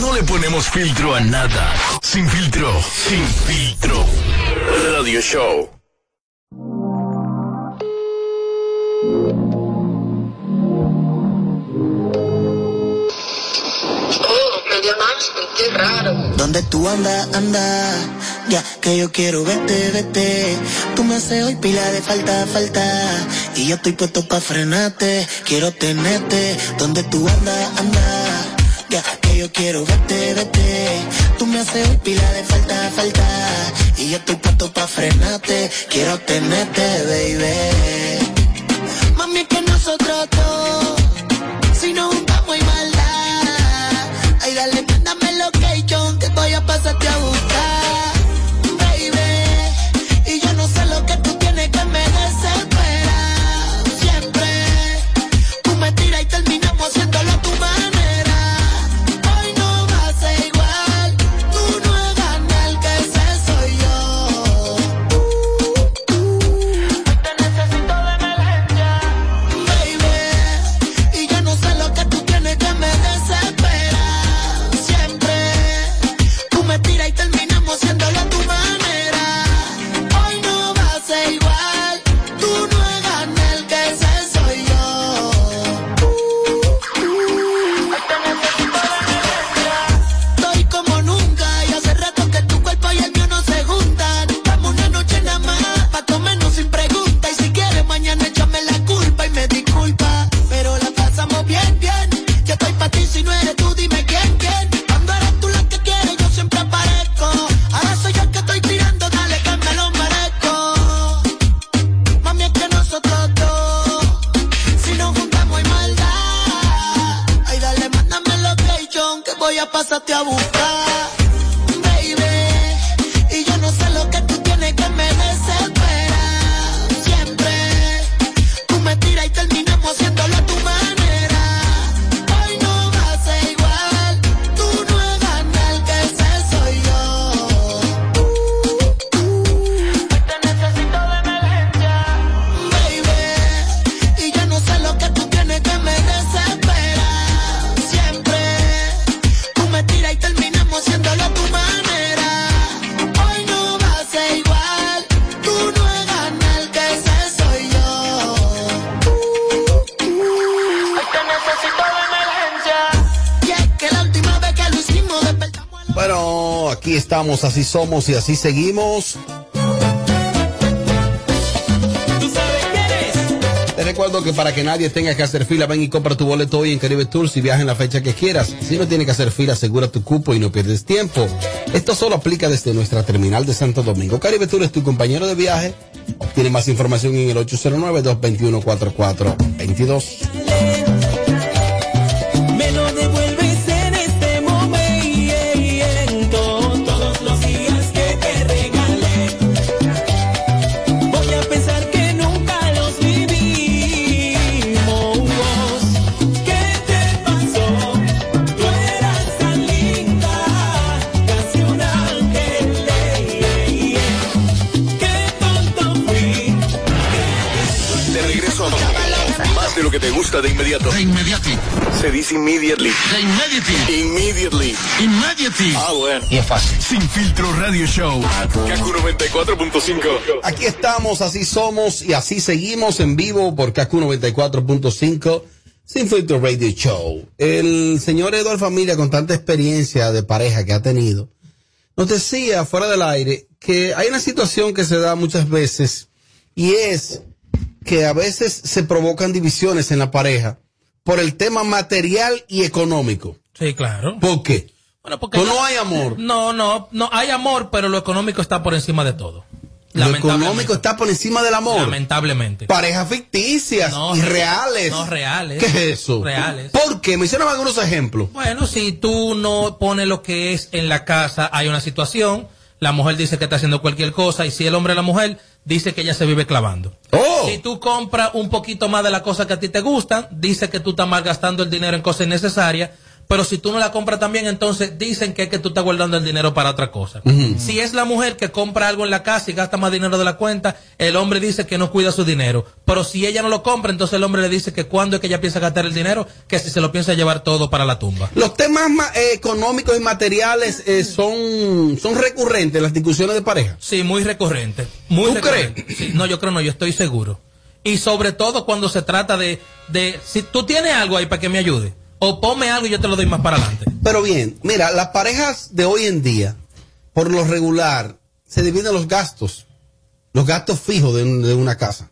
No, le ponemos filtro a nada. Sin filtro, sin filtro. Radio Show. Qué raro. ¿Dónde tú andas, anda? Ya que yo quiero verte, vete. Tú me haces hoy pila de falta, falta. Y yo estoy puesto pa' frenarte. Quiero tenerte. ¿Dónde tú andas, anda? Ya que yo quiero verte, vete. Tú me haces hoy pila de falta, falta. Y yo estoy puesto pa' frenarte. Quiero tenerte, baby. Mami, que nosotros si no juntamos y maldad. Voy a pasarte a buscar. Pasarte a buscar. Así somos y así seguimos. Te recuerdo que para que nadie tenga que hacer fila, ven y compra tu boleto hoy en Caribe Tours y viaja en la fecha que quieras. Si no tienes que hacer fila, asegura tu cupo y no pierdes tiempo. Esto solo aplica desde nuestra terminal de Santo Domingo. Caribe Tours es tu compañero de viaje. Obtiene más información en el 809-221-4422. De inmediato. De inmediati. Se dice immediately. De immediately. Immediately. Immediately. Ah, bueno. Y es fácil. Sin filtro radio show. Kaku 94.5. Aquí estamos, así somos y así seguimos en vivo por KQ 94.5 Sin Filtro Radio Show. El señor Eduardo Familia, con tanta experiencia de pareja que ha tenido, nos decía fuera del aire que hay una situación que se da muchas veces y es que a veces se provocan divisiones en la pareja por el tema material y económico. Sí, claro. ¿Por qué? Bueno, porque Pues no hay amor. No, no, no hay amor, pero lo económico está por encima de todo. Lo económico está por encima del amor. Lamentablemente. Parejas ficticias y re- reales. No reales. ¿Qué es eso? Reales. ¿Por qué? Mencioname algunos ejemplos. Bueno, si tú no pones lo que es en la casa, hay una situación, la mujer dice que está haciendo cualquier cosa, y si el hombre o la mujer dice que ella se vive clavando. Oh. Si tú compras un poquito más de las cosas que a ti te gustan, dice que tú estás malgastando el dinero en cosas innecesarias, pero si tú no la compras también, entonces dicen que es que tú estás guardando el dinero para otra cosa. Si es la mujer que compra algo en la casa y gasta más dinero de la cuenta, el hombre dice que no cuida su dinero. Pero si ella no lo compra, entonces el hombre le dice que cuando es que ella piensa gastar el dinero, que si se lo piensa llevar todo para la tumba. Los temas eh, económicos y materiales eh, son, son recurrentes en las discusiones de pareja. Sí, muy recurrentes. Muy ¿Tú crees? no, yo creo no, yo estoy seguro. Y sobre todo cuando se trata de, de si tú tienes algo ahí para que me ayude o ponme algo y yo te lo doy más para adelante. Pero bien, mira, las parejas de hoy en día, por lo regular, se dividen los gastos, los gastos fijos de, una casa.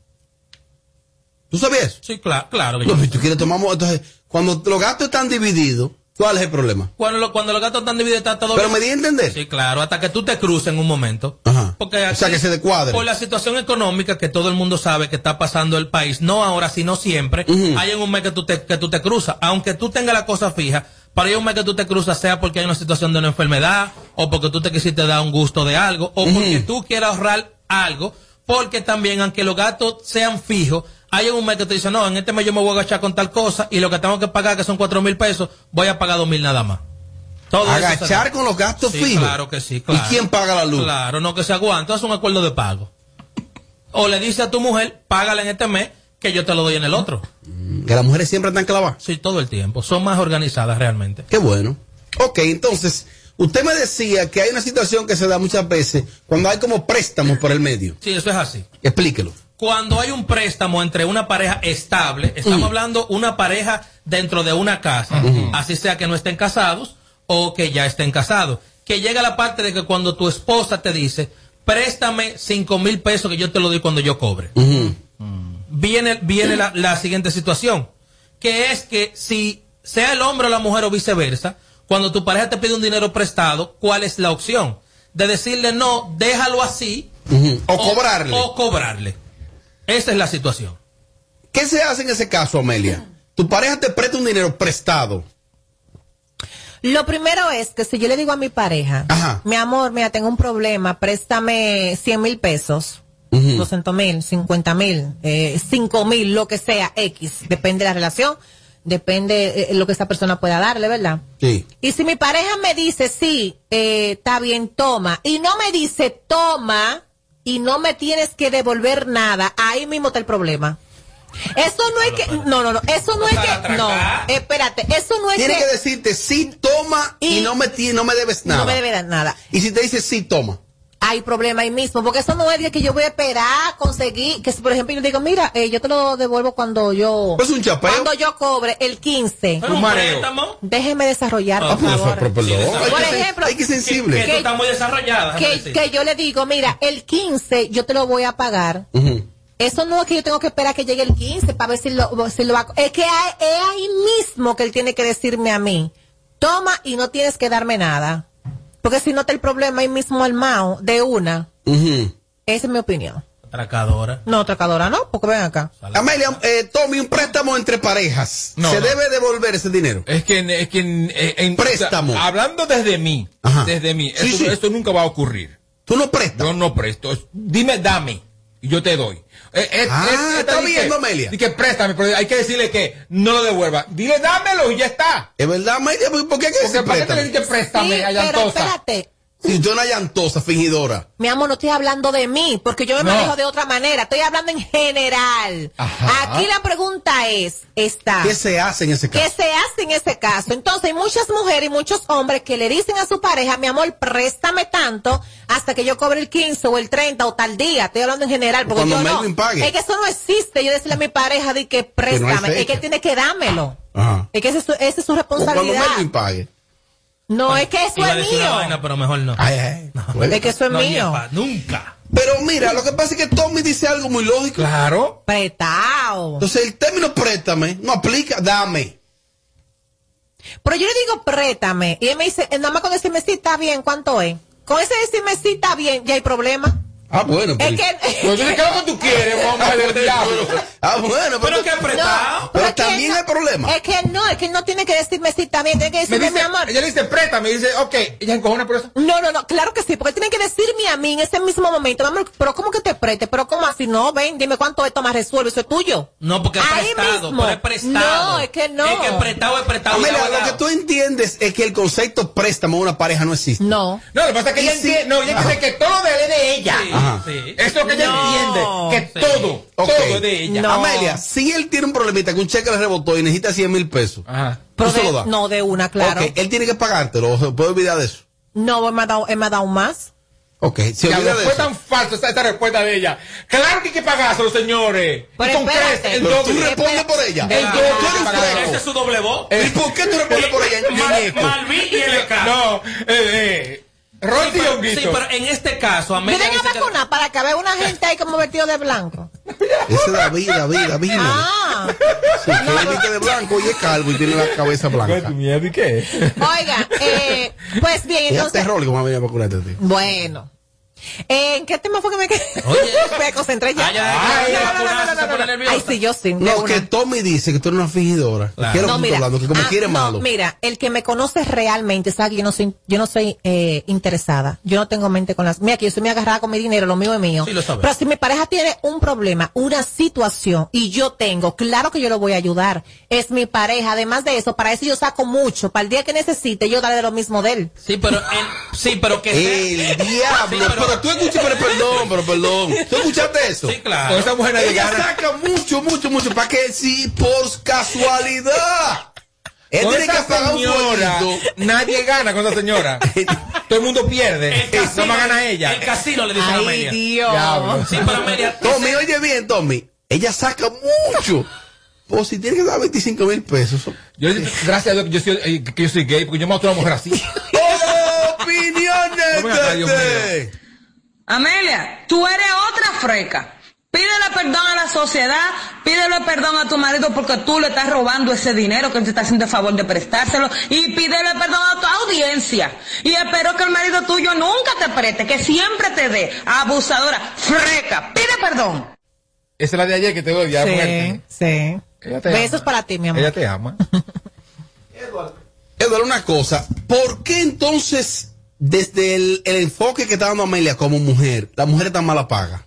¿Tú sabías? Sí, claro, claro. Que tú quieres tomamos, entonces, cuando los gastos están divididos, ¿Cuál es el problema? Cuando, cuando los gastos están divididos está todo Pero me di a entender. Sí, claro, hasta que tú te cruces en un momento. Ajá. Porque o sea, que se decuadre. Por la situación económica que todo el mundo sabe que está pasando el país, no ahora, sino siempre, hay en un mes que tú te, que tú te cruzas. Aunque tú tengas la cosa fija, para ir un mes que tú te cruzas, sea porque hay una situación de una enfermedad, o porque tú te quisiste dar un gusto de algo, o porque tú quieras ahorrar algo, porque también, aunque los gastos sean fijos, hay un mes que te dice, no, en este mes yo me voy a agachar con tal cosa y lo que tengo que pagar, que son cuatro mil pesos, voy a pagar dos mil nada más. Todo agachar con los gastos fijos. Claro que sí, claro. ¿Y quién paga la luz? Claro, no que se aguanta, es un acuerdo de pago. O le dice a tu mujer, págala en este mes, que yo te lo doy en el otro. Que las mujeres siempre están clavadas. Sí, todo el tiempo. Son más organizadas realmente. Qué bueno. Ok, entonces, usted me decía que hay una situación que se da muchas veces cuando hay como préstamos por el medio. Sí, eso es así. Explíquelo cuando hay un préstamo entre una pareja estable, estamos mm. hablando una pareja dentro de una casa, así sea que no estén casados o que ya estén casados, que llega la parte de que cuando tu esposa te dice, préstame cinco mil pesos que yo te lo doy cuando yo cobre. Viene, viene la, la siguiente situación, que es que si sea el hombre o la mujer o viceversa, cuando tu pareja te pide un dinero prestado, ¿cuál es la opción? De decirle no, déjalo así. o, cobrarle. O cobrarle. Esa es la situación. ¿Qué se hace en ese caso, Amelia? Tu pareja te presta un dinero prestado. Lo primero es que si yo le digo a mi pareja, mi amor, mira, tengo un problema, préstame 100 mil pesos, 200 mil, 50 mil, 5 eh, mil, lo que sea, X, depende de la relación, depende eh, lo que esa persona pueda darle, ¿verdad? Sí. Y si mi pareja me dice, sí, eh, está bien, toma, y no me dice, toma, y no me tienes que devolver nada, ahí mismo está el problema. Eso no es que, no, no, no, eso no es que, no, espérate, eso no es que. Tiene que decirte sí, toma y, no me, no me debes nada. No me debes nada. Y si te dice sí, toma hay problema ahí mismo, porque eso no es que yo voy a esperar, conseguir, que si por ejemplo yo digo, mira, eh, yo te lo devuelvo cuando yo... Pues un chapeo. Cuando yo cobre el 15. Un mareo. Déjeme desarrollar, ah, por favor. por ejemplo, hay que sensible. Que, tú estás muy desarrollada. Que, yo le digo, mira, el 15 yo te lo voy a pagar. Eso no es que yo tengo que esperar que llegue el 15 para ver si lo, si lo va Es que hay, es ahí mismo que él tiene que decirme a mí, toma y no tienes que darme nada. Porque si no está el problema ahí mismo al Mao de una. Esa es mi opinión. Atracadora. No, atracadora no, porque ven acá. Amelia, eh, tome un préstamo entre parejas. ¿Se debe devolver ese dinero? Es que, es que eh, en, préstamo. hablando desde mí, desde mí, esto, nunca va a ocurrir. ¿Tú no prestas? Yo no presto. Dime, dame, y yo te doy. Eh, eh, ah, eh, está viendo, Amelia. Y que préstame, pero hay que decirle que no lo devuelva. Dile, dámelo y ya está. Es verdad, Amelia, ¿por qué hay que Porque ¿para qué te le dices préstame sí, pero espérate, si tú una llantosa, fingidora. Mi amor, no estoy hablando de mí, porque yo me manejo de otra manera. Estoy hablando en general. Aquí la pregunta es, esta. ¿Qué se hace en ese caso? ¿Qué se hace en ese caso? Entonces, hay muchas mujeres y muchos hombres que le dicen a su pareja, mi amor, préstame tanto hasta que yo cobre el 15 o el 30 o tal día. Estoy hablando en general, porque yo no. Es que eso no existe. Yo decirle a mi pareja de que préstame. es que tiene que dármelo. Es que esa es su, responsabilidad. cuando pague. No, es que eso es mío. pero mejor no. Es que eso es mío. nunca. Pero mira, lo que pasa es que Tommy dice algo muy lógico. Claro. Prestado. Entonces el término préstame no aplica, dame. Pero yo le digo préstame. Y él me dice, nada más con decirme sí está bien, ¿cuánto es? Con ese decirme sí está bien, ya hay problema. Ah, bueno. Pero, es que... Pues ¿qué es lo que tú quieres, hombre del diablo? Ah, bueno. Pero, pero que apretado. pero también no, es el problema. Es que no, es que no tiene que decirme si está bien, tiene que Me decirme dice, mi amor. ella le dice, préstame, y dice, ok, ella encojona por eso. No, no, no, claro que sí, porque tiene que decirme a mí en ese mismo momento, mi amor, pero ¿cómo que te preste? Pero ¿cómo así? No, ven, dime cuánto esto más resuelve, eso es tuyo. No, porque es Ahí prestado, mismo. pero es prestado. No, es que no. Es que prestado es prestado. Es lo que tú entiendes es que el concepto préstamo a una pareja no existe. No. No, lo que pasa es que ella entiende, no, ella entiende que todo de él es de ella. Sí, Ajá. sí. Eso es lo que ella No. entiende, que Sí. todo, es de ella. No. Amelia, si él tiene un problemita que un cheque le rebotó y necesita 100 mil pesos, Ajá. Pero ¿tú se de- lo no, de una, claro. Él tiene que pagártelo, se puede olvidar de eso. No, él me ha dado, él me ha dado más. Ok, se fue eso. tan falso esta, esta respuesta de ella. Claro que hay que pagárselo, señores. Pero y con espérate. creces, el Pero tú respondes por ella. El ¿Por doble. qué? Ese es su doble voz. ¿Y por qué tú respondes por ella, muñeco? Malvin y el No, eh, eh. Y pero, Honguito. sí, pero en este caso, Amelia Vienen a dice que- vacunar para que vea una gente ahí como vestido de blanco. Ese es David, David, David. Ah, Sí, que él viste de blanco y es calvo y tiene la cabeza blanca. miedo y qué? oiga, eh, pues bien, Es entonces, terror como venía a vacunarte a ti. bueno. Eh, ¿En qué tema fue que me quedé? Me concentré ya. Ah, Ay, sí, yo sí. No, que Tommy dice que tú eres una fingidora. Claro. ¿Qué es lo No, mira? Que como ah, quiere malo. mira, el que me conoce realmente sabe que yo no soy, yo no soy eh, interesada. Yo no tengo mente con las. Mira, que yo soy muy agarrada con mi dinero, lo mío es mío. Sí, lo sabes. Pero si mi pareja tiene un problema, una situación y yo tengo, claro que yo lo voy a ayudar. Es mi pareja. Además de eso, para eso yo saco mucho. Para el día que necesite, yo daré de lo mismo de él. Sí, pero, sí, pero que El diablo. Sí, tú escuchas, pero perdón, pero perdón. ¿Tú escuchaste eso? Sí, claro. Con esa mujer nadie Ella gana. saca mucho, mucho, mucho. ¿Para que Si por casualidad. Él Con tiene que esa pagar un señora, fueguito. nadie gana con esa señora. Todo el mundo pierde. El No más gana ella. El casino le dice a Ay, Amelia. Dios. Diablo. Sí, pero Amelia. Tommy, oye bien, Tommy. Ella saca mucho. Pues si tiene que dar 25 mil pesos. Yo, gracias a Dios que yo soy, eh, que yo soy gay, porque yo mato a una mujer así. ¡Opiniones! No me hagas, Dios de- Amelia, tú eres otra freca. Pídele perdón a la sociedad, pídele perdón a tu marido porque tú le estás robando ese dinero que él te está haciendo el favor de prestárselo y pídele perdón a tu audiencia. Y espero que el marido tuyo nunca te preste, que siempre te dé. Abusadora, freca, pide perdón. Esa es la de ayer que te doy, ya Sí, muerte. sí. Ella te Besos ama. para ti, mi amor. Ella te ama. Eduardo, una cosa. ¿Por qué entonces, desde el, el enfoque que está dando Amelia como mujer, la mujer tan mala paga?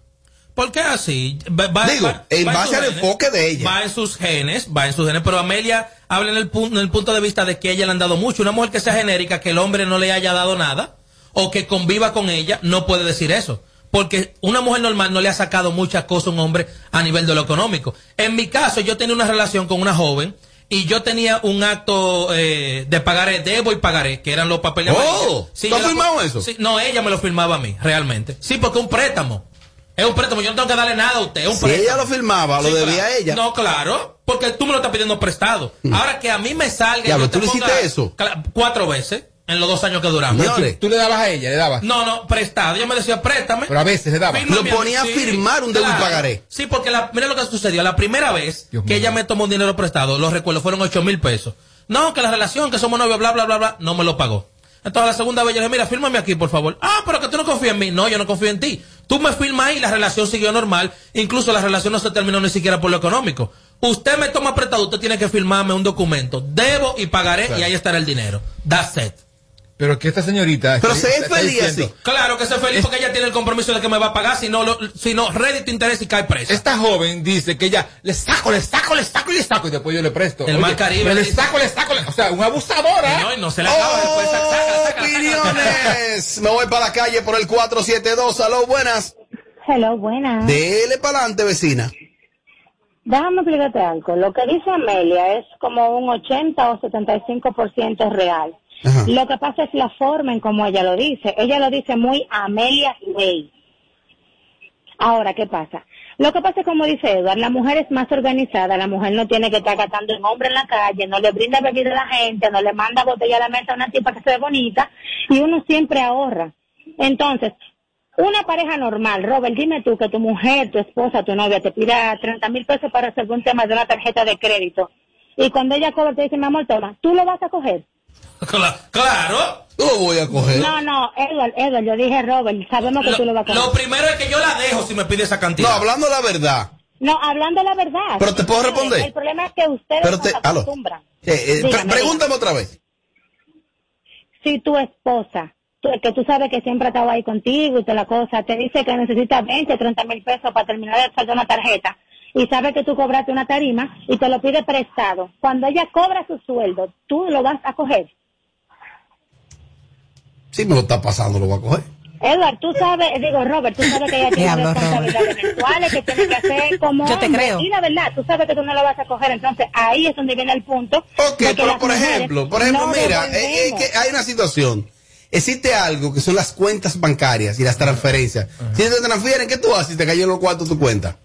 ¿Por qué así? Va- va- Digo, va- en va base sus al genes, enfoque de ella. Va en sus genes, va en sus genes, pero Amelia habla en el, punto, en el punto de vista de que ella le han dado mucho. Una mujer que sea genérica, que el hombre no le haya dado nada, o que conviva con ella, no puede decir eso. Porque una mujer normal no le ha sacado muchas cosas a un hombre a nivel de lo económico. En mi caso, yo tenía una relación con una joven y yo tenía un acto eh, de pagaré, debo y pagaré, que eran los papeles. Oh, amarillos. ¿tú firmado eso? Sí, no, ella me lo firmaba a mí, realmente. Sí, porque es un préstamo. Es un préstamo, yo no tengo que darle nada a usted, es un Si préstamo. ella lo firmaba, lo Sí, debía claro. ella. No, claro, porque tú me lo estás pidiendo prestado. Ahora que a mí me salga. y Diablo, yo te ¿tú le hiciste eso? Cuatro veces en los dos años que duramos. Señores. Tú le dabas a ella, le dabas. No, no, prestado. Ella me decía, préstame. Pero a veces le daba. Fírmame Lo ponía a firmar un debo y pagaré. Sí, porque la, mira lo que sucedió. La primera vez Dios que mío. ella me tomó un dinero prestado, lo recuerdo, fueron ocho mil pesos. No, que la relación, que somos novios, bla, bla, bla, bla, no me lo pagó. Entonces la segunda vez yo le dije, mira, fírmame aquí, por favor. Ah, pero que tú no confías en mí. No, yo no confío en ti. Tú me firmas y la relación siguió normal. Incluso la relación no se terminó ni siquiera por lo económico. Usted me toma prestado, usted tiene que firmarme un documento. Debo y pagaré y ahí estará el dinero. That's it. Pero que esta señorita. Pero se es feliz diciendo, así. Claro que soy feliz porque ella tiene el compromiso de que me va a pagar, si no, lo- si no, rédito, interés y cae presa. Esta joven dice que ella le saco, le saco, le saco y le saco y después yo le presto. El Mar Caribe pero le saco, le saco, le- o sea, una abusadora. No, y no se le acaba después. saca, saca, saca, saca, saca. Opiniones. Me voy para la calle por el 472. Aló, buenas. Hello, buenas. Dele para adelante, vecina. Déjame explicarte algo. Lo que dice Amelia es como un 80 o 75% real. Lo que pasa es la forma en cómo ella lo dice. Ella lo dice muy Amelia Way. Ahora, ¿qué pasa? Lo que pasa es como dice Edward, la mujer es más organizada, la mujer no tiene que estar gastando en hombre en la calle, no le brinda bebida a la gente, no le manda botella a la mesa a una tipa que se ve bonita, y uno siempre ahorra. Entonces, una pareja normal, Robert, dime tú que tu mujer, tu esposa, tu novia te pida 30 mil pesos para resolver un tema de una tarjeta de crédito. Y cuando ella cobra te dice, mi amor, toma, ¿tú lo vas a coger? Cla- Claro. No lo voy a coger. No, no, Edward, Edward, yo dije Robert, sabemos que tú lo vas a coger. Lo primero es que yo la dejo si me pide esa No, cantidad. hablando la verdad. No, hablando la verdad. Pero te puedo responder. El problema es que ustedes Pero te- no se aló. acostumbran. Eh, eh, Dígame, pregúntame otra vez. si tu esposa, tú- que tú sabes que siempre ha estado ahí contigo y toda la cosa, te dice que necesita 20, 30 mil pesos para terminar de saldar una tarjeta y sabe que tú cobraste una tarima y te lo pide prestado, cuando ella cobra su sueldo, tú lo vas a coger. Si me lo está pasando, lo voy a coger. Edward, tú sabes, digo Robert, tú sabes que ella tiene responsabilidades mensuales que tiene que hacer como Yo te hombre. creo. Y la verdad, tú sabes que tú no lo vas a coger, entonces ahí es donde viene el punto. Ok, de que pero por ejemplo, por ejemplo, no mira, eh, eh, que hay una situación. Existe algo que son las cuentas bancarias y las transferencias. Si te transfieren, ¿qué tú haces si te cayó en los cuartos tu cuenta?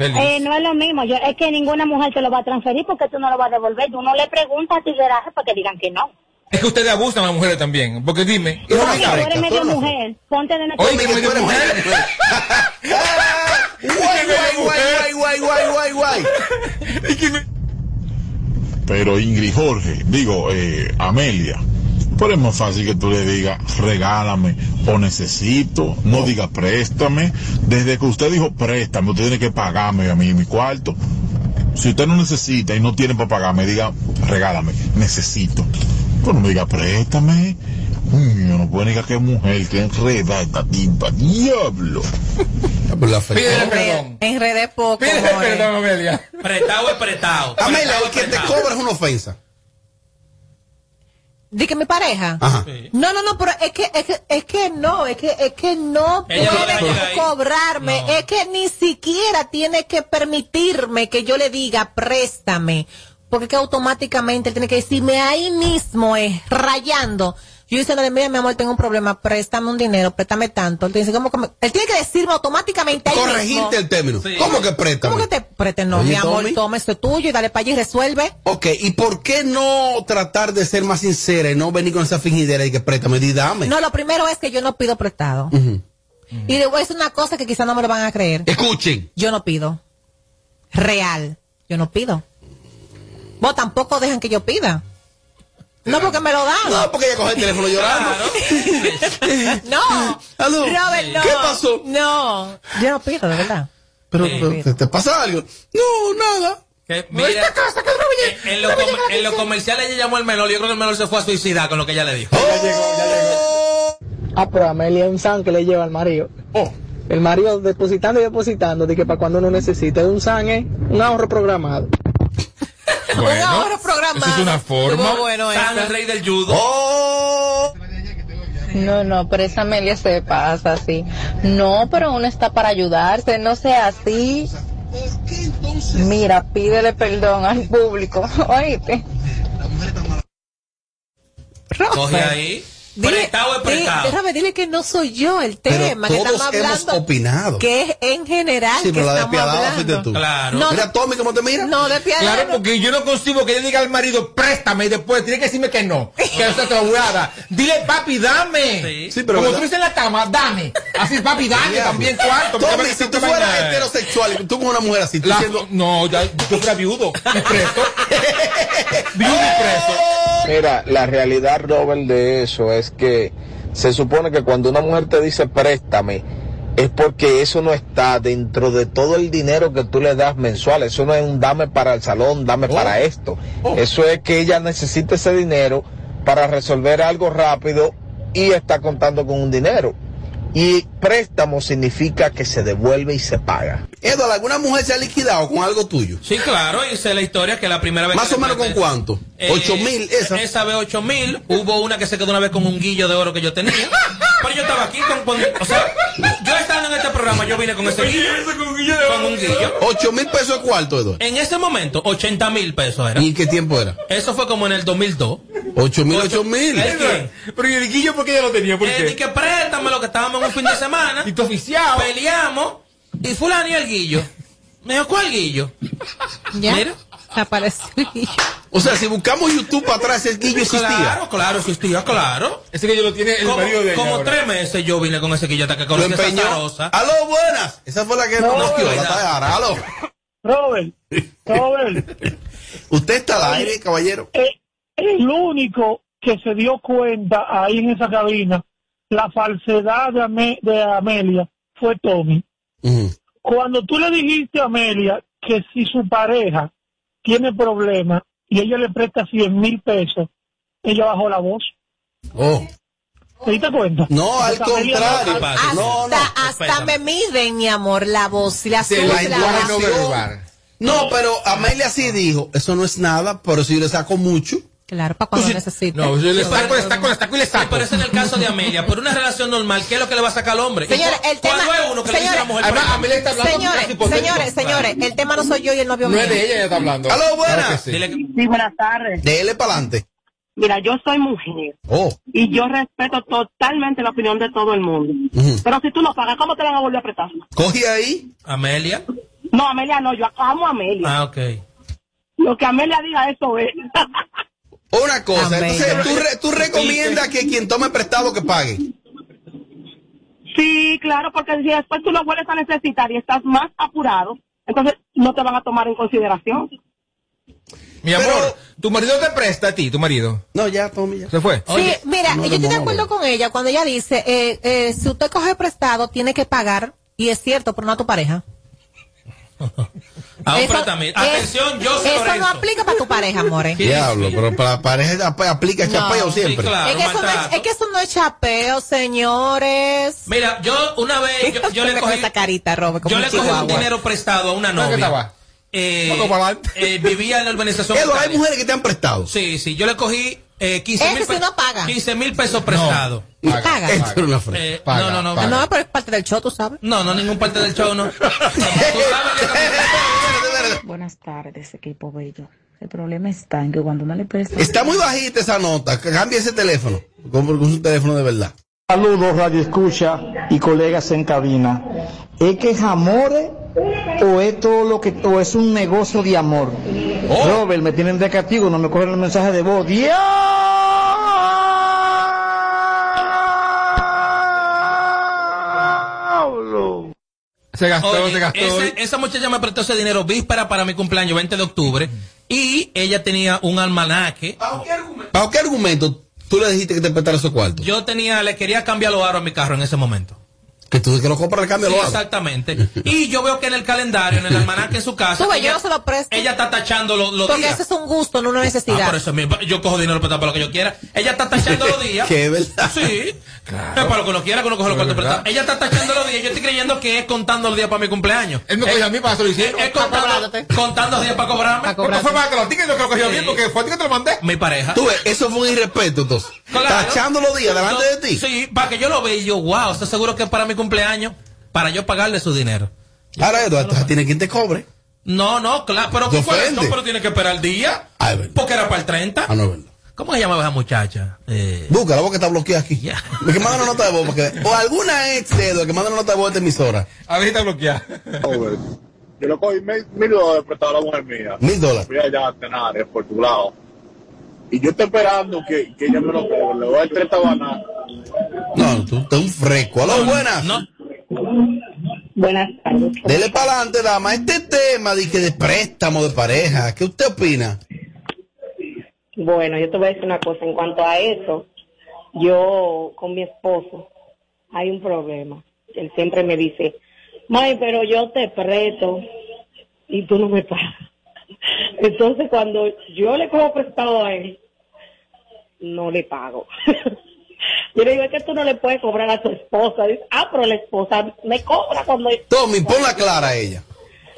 Eh, no es lo mismo, yo, es que ninguna mujer te lo va a transferir porque tú no lo vas a devolver. Tú no le preguntas a tigueraje para que digan que no. Es que ustedes abusan a las mujeres también. Porque dime. Oye, una tú eres medio mujer, ponte de Oye, Oye, que eres mujer. mujer. Guay, guay, guay, guay, guay, guay, guay. Pero Ingrid Jorge, digo, eh, Amelia, pero es más fácil que tú le digas regálame o necesito, no diga préstame. Desde que usted dijo préstame, usted tiene que pagarme a mí mi cuarto. Si usted no necesita y no tiene para pagarme, diga regálame, necesito. Pero no me diga préstame. Yo no puedo negar que mujer, que enreda esta tipa, diablo. La. Pídele perdón. Enredé poco. Pídele more. perdón, Amelia. Prestado es prestado. Amelia, el que te cobra es una ofensa. Di que mi pareja. Ajá. Sí. No, no, no, pero es que, es que, es que no, es que, es que no Ella puede cobrarme, No. es que ni siquiera tiene que permitirme que yo le diga préstame, porque que automáticamente él tiene que decirme ahí mismo, es rayando. Yo diciéndole, mira, mi amor, tengo un problema, préstame un dinero, préstame tanto. Él, dice, ¿cómo que me- él tiene que decirme automáticamente. Corregirte el término. Sí. ¿Cómo que préstame? ¿Cómo que te preste? No, mi amor, toma esto tuyo y dale para allá y resuelve. Ok, ¿y por qué no tratar de ser más sincera y no venir con esa fingidera y que préstame? Di, dame. No, lo primero es que yo no pido prestado. Ujú. Y le voy a decir una cosa que quizás no me lo van a creer. Escuchen. Yo no pido. Real. Yo no pido. Vos tampoco dejan que yo pida. No porque me lo dan. No, porque ella coge el teléfono llorando. No. Aló. Robert, no. ¿Qué pasó? No. Yo no pido, de verdad. Pero, Sí. pero, ¿te, te pasa algo? No, nada. Que, mira, en, en lo com- en lo comercial ella llamó al menor. Yo creo que el menor se fue a suicidar con lo que ella le dijo. Ah, pero Amelia es un san que le lleva al marido. Oh. El marido depositando y depositando, de que para cuando uno necesita, es un san, es un ahorro programado. Un ahorro programado. esa es una forma. Bueno San, el rey del judo. Oh. No, no, pero esa Amelia se pasa así. No, pero uno está para ayudarse, no sea así. Mira, pídele perdón al público, oíste. Coge ahí. Dile, Prestado es dile- prestado. déjame decirle que no soy yo el Pero tema que todos estamos hemos hablando. opinado. Que es en general Sí, que pero la estamos despiadada fuiste tú. Claro. No, Mira, Tommy, ¿cómo te mira? No, despiadada. Claro, no. porque yo no consigo que ella diga al marido, préstame, y después tiene que decirme que no. Que eso te lo voy a dar. Dile, papi, dame. Sí. Sí, pero Como ¿verdad? tú dices en la cama, dame. Así, papi, dame también cuánto. porque Tommy, si que tú fueras heterosexual y tú con una mujer así, tú La- diciendo... No, ya, yo fuera viudo y preso. viudo y preso. Mira, la realidad, Robert, de eso es que se supone que cuando una mujer te dice préstame, es porque eso no está dentro de todo el dinero que tú le das mensual. Eso no es un dame para el salón, dame para esto. Eso es que ella necesita ese dinero para resolver algo rápido y está contando con un dinero. Y préstamo significa que se devuelve y se paga. Eduardo, ¿alguna mujer se ha liquidado con algo tuyo? Sí, claro, y sé la historia que la primera vez Más que o menos con cuánto? Eh, ¿Ocho mil esa? Esa vez ocho mil. Hubo una que se quedó una vez con un guillo de oro que yo tenía. Pero yo estaba aquí con, con- o sea, yo estando en este programa, yo vine con ese guillo. Con un guillo. ¿Ocho mil pesos de cuarto, Eduardo? En ese momento, 80 mil pesos era. ¿Y qué tiempo era? Eso fue como en el 2002. ¿Ocho mil, ocho mil? Pero ¿y el guillo por qué ella lo tenía? ¿Por Eh, qué? que préstame lo que estábamos en un fin de semana. Y tú oficiado. Peleamos. Y fulano y el guillo. Me dijo, ¿cuál guillo? Ya. Mira. Apareció el guillo. O sea, si buscamos YouTube para atrás, el guillo existía. Claro, claro, existía, claro. Ese guillo lo tiene el Como, marido de ella como ahora. tres meses yo vine con ese guillo hasta que Lo conocí a esa zarosa. ¡Aló, buenas! Esa fue la que No. Tajara. ¡Aló! Robert, Robert, ¿Usted está al aire, caballero? eh, el único que se dio cuenta ahí en esa cabina la falsedad de, Ame- de Amelia fue Tommy. Cuando tú le dijiste a Amelia que si su pareja tiene problemas y ella le presta 100 mil pesos, ella bajó la voz. Oh. ¿Te diste cuenta? No, al contrario. no- Hasta, No, no, hasta me miden, mi amor, la voz. La Sí, la la. No, pero Amelia sí dijo, eso no es nada, pero si yo le saco mucho. Claro, para cuando necesite. No, yo le saco, le saco, le saco y le Sí, saco. pero eso en el caso de Amelia. Por una relación normal, ¿qué es lo que le va a sacar al hombre? Señores, ¿Y cu- el tema- ¿Cuándo es uno que le dice a la mujer? Además? Amelia está hablando Señores, señores, señores, el tema no soy yo y el novio No mío. es de ella, ella está hablando. Aló, buenas. Sí. Dile- Sí, buenas tardes. Dele para adelante. Mira, yo soy mujer Oh. y yo respeto totalmente la opinión de todo el mundo. Pero si tú no pagas, ¿cómo te van a volver a prestar? Coge ahí. Amelia. No, Amelia no, yo amo a Amelia. Ah, ok. Lo que Amelia diga, eso es. Una cosa, entonces tú, re- tú recomiendas que quien tome prestado que pague. sí, claro, porque si después tú lo vuelves a necesitar y estás más apurado, entonces no te van a tomar en consideración. Mi amor, tu marido te presta a ti, tu marido. No, ya, Tommy, ya. ¿Se fue? Sí, Oye, mira, no, yo estoy de acuerdo con ella cuando ella dice, eh, eh, si usted coge prestado, tiene que pagar, y es cierto, pero no a tu pareja. A un Eso- es- Atención, yo soy Eso no aplica para tu pareja, amores. ¿Qué Diablo, pero para la pareja ap- aplica chapeo No, Sí, siempre. claro, es, que eso no es, es que eso no es chapeo, señores. Mira, yo una vez, yo, yo le cogí, esa carita, Robert, como yo le cogí un dinero prestado a una ¿Dónde novia. Eh, eh, vivía en la urbanización. Eduardo, hay mujeres que te han prestado. Sí, sí, yo le cogí eh, 15 Ese mil sí no paga. 15 mil pesos prestados. Paga, Paga. Esto paga. fresa. Eh, Paga, no, no, no. paga. No, pero es parte del show, tú sabes. No, no, ningún parte del show, no. Tú sabes que- Buenas tardes, equipo bello. El problema está en que cuando uno le presta... Está muy bajita esa nota. Cambia ese teléfono. Con, con su teléfono de verdad. Saludos, Radio Escucha y colegas en cabina. ¿Es que es amores o es todo lo que, o es un negocio de amor? Robert, me tienen de castigo, no me cogen el mensaje de voz. ¡Diablo! Se gastó, Oye, se gastó. ese- esa muchacha me prestó ese dinero víspera para mi cumpleaños, 20 de octubre, y ella tenía un almanaque. ¿Bajo qué argumento tú le dijiste que te prestara esos cuartos? Yo tenía, le quería cambiar los aros a mi carro en ese momento. Que tú que lo compras, le cambia Sí, lo hago. exactamente. Y yo veo que en el calendario, en el almanaque en su casa, Tú ves, yo ella, no se lo presto. ella está tachando los, los Porque días. ese es un gusto, no una Ah, necesidad. por eso mismo. Yo cojo dinero para lo que yo quiera. Ella está tachando los días. Es verdad. Sí. Es para lo que uno quiera, que uno coge los cuartos prestados. Ella está tachando los días. Yo estoy creyendo que es contando los días para mi cumpleaños. Él me cogió a mí para solicitar. es contando, contando los días para cobrarme. Porque fue para que lo tickets, yo que lo cogió Sí. bien, porque fue a ti que te lo mandé. Mi pareja. Tú ves, eso fue un irrespeto, entonces. Claro. Tachando los días delante de ti. Sí, para que yo lo vea y yo, wow, ¿estás seguro que es para mi cumpleaños? Para yo pagarle su dinero. Ahora, Eduardo, tiene quien te cobre. No, no, claro, pero ¿Te ¿qué fue eso? Pero tiene que esperar el día. Ah. Porque era para el 30. Ah, no es verdad. ¿Cómo se llamaba esa muchacha? Eh, Busca la boca está bloqueada aquí. Ya. Que manda una nota de voz. Porque, o alguna ex de Eduardo que manda una nota de voz de esta emisora. A ver si está bloqueado. Yo le cogí mil, mil dólares prestado a la mujer mía. Mil dólares. Fui allá a Tenares, por tu lado. Y yo estoy esperando que, que ella me lo cobre. Le voy a dar 30 bananas. No, tú estás un fresco. Aló, buenas. no, Buenas tardes. Dele para adelante, dama. Este tema de que de préstamo de pareja, ¿qué usted opina? Bueno, yo te voy a decir una cosa. En cuanto a eso, yo con mi esposo hay un problema. Él siempre me dice, May, pero yo te presto y tú no me pagas. Entonces, cuando yo le cojo prestado a él, no le pago. yo le digo, es que tú no le puedes cobrar a tu esposa. Dice, ah, pero la esposa me cobra cuando... Tommy, ponla clara a ella.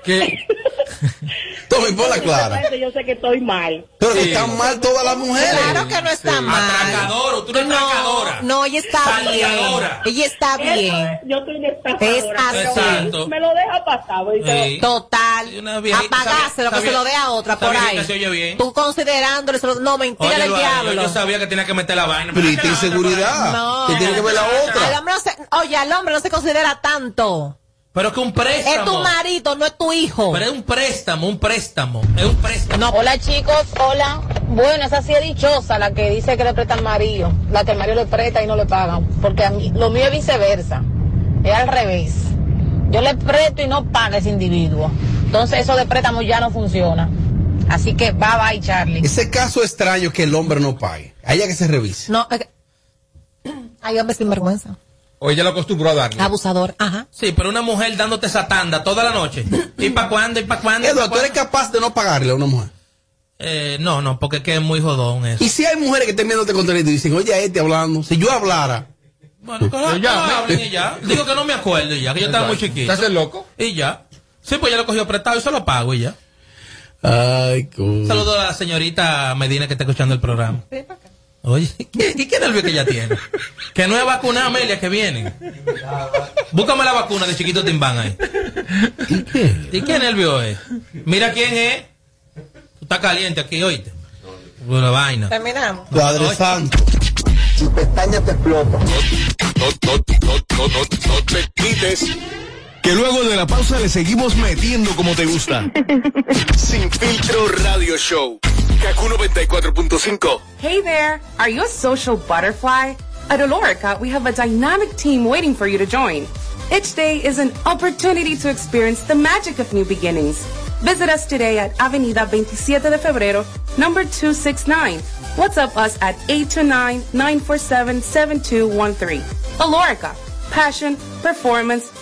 Que Tommy, ponla clara. Yo sé que estoy mal. Pero que están mal todas las mujeres. Claro que no está mal. atracador, tú eres no, atracadora. no, ella está bien. Salteadora. Ella está Eso bien. es, yo soy una Es estafadora. así. Exacto. Me lo deja pasar. Sí. Total. Sí, Apagárselo, esa que se vie- lo dé a otra por ahí. se oye bien. Tú considerándole, se lo- no, mentira Oye, del Eduardo, yo, diablo. yo sabía que tenía que meter la vaina. Pero y la por inseguridad. No. Que tiene que ver la Al otra. hombre no se, oye, al hombre no se considera tanto. Pero es que un préstamo. Es tu marido, no es tu hijo. Pero es un préstamo, un préstamo. Es un préstamo. Hola chicos, hola. Bueno, esa sí es dichosa, la que dice que le presta al marido, la que el marido le presta y no le pagan, porque a mí, lo mío es viceversa, es al revés. Yo le presto y no paga ese individuo. Entonces eso de préstamo ya no funciona. Así que bye bye Charlie. Ese caso extraño que el hombre no pague. A ella que se revise. No, es que- hay hombres sin vergüenza. O ella lo acostumbró a darle. Abusador, ajá. Sí, pero una mujer dándote esa tanda toda la noche. ¿Y para cuándo? ¿Y para cuándo? Eduardo, ¿tú eres capaz de no pagarle a una mujer? Eh, no, no, porque es que es muy jodón eso. Y si hay mujeres que estén viendo este contenido y dicen, oye, a este hablando, si yo hablara. Bueno, que no, ya, no ya. hablen y ya. Digo que no me acuerdo y ya, que yo estaba muy chiquito. ¿Te haces loco? Y ya. Sí, pues ya lo cogió prestado y se lo pago y ya. Ay, cool. Saludo a la señorita Medina que está escuchando el programa. Oye, ¿qué, ¿y qué nervio que ella tiene? Que no es vacuna Amelia que viene. Búscame la vacuna de chiquito Timbán ahí. ¿Y qué? ¿Y qué nervio es? Mira quién es. Tú estás caliente aquí, oíste. Una vaina. Terminamos. Padre Santo. Si pestaña te explota. No, no, no, no, no, no te quites. Que luego de la pausa le seguimos metiendo como te gusta. Sin filtro radio show. Kaku 94.5. Hey there! Are you a social butterfly? At Olorica, we have a dynamic team waiting for you to join. Each day is an opportunity to experience the magic of new beginnings. Visit us today at Avenida 27 de Febrero, number 269. WhatsApp us at 829-947-7213. Olorica, passion, performance,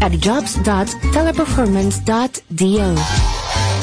at jobs.teleperformance.do.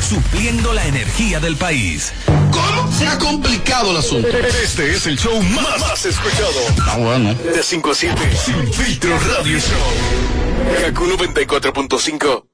Supliendo la energía del país. ¿Cómo? Se ha complicado el asunto. Este es el show más, más escuchado. Ah, bueno. De 5 a 7. Sin filtro radio show. Kaku 94.5.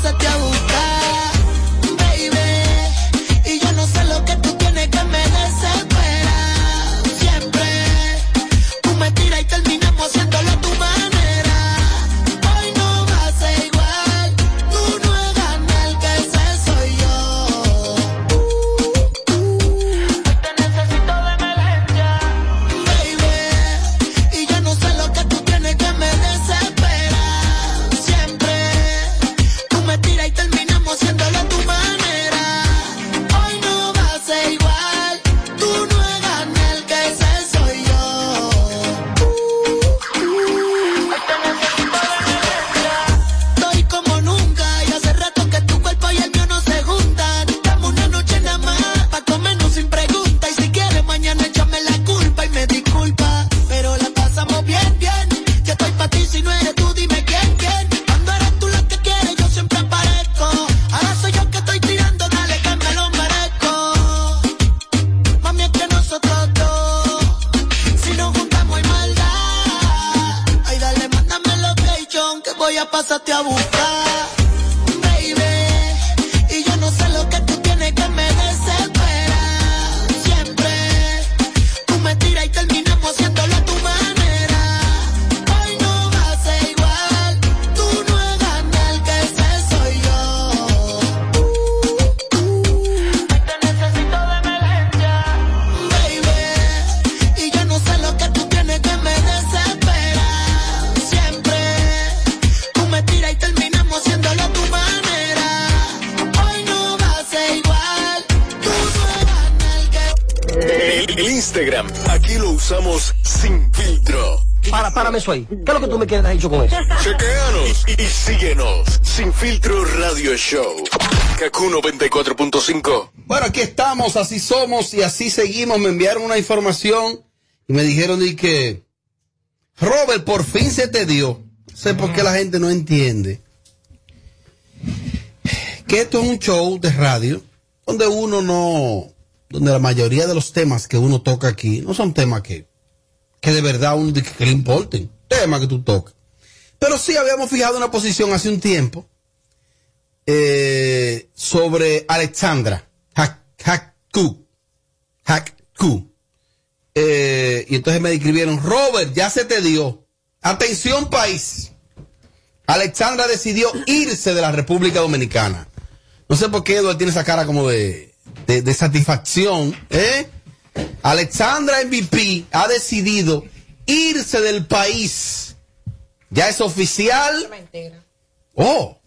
pasarte a buscar. Eso ahí. ¿Qué es lo que tú me quieres dicho con eso? Chequeanos y, síguenos. Sin filtro radio show. Kaku 94.5. Bueno, aquí estamos, así somos y así seguimos. Me enviaron una información y me dijeron de que Robert, por fin se te dio. No sé por qué la gente no entiende. Que esto es un show de radio donde uno no, donde la mayoría de los temas que uno toca aquí no son temas que, que de verdad uno que, que le importen. Temas que tú tocas. Pero sí habíamos fijado una posición hace un tiempo eh, sobre Alexandra Hakku. Hakku. Eh, y entonces me escribieron, Robert, ya se te dio. Atención país. Alexandra decidió irse de la República Dominicana. No sé por qué Eduardo tiene esa cara como de, de, de satisfacción. ¿eh? Alexandra MVP ha decidido irse del país. Ya es oficial. Mentira. Oh.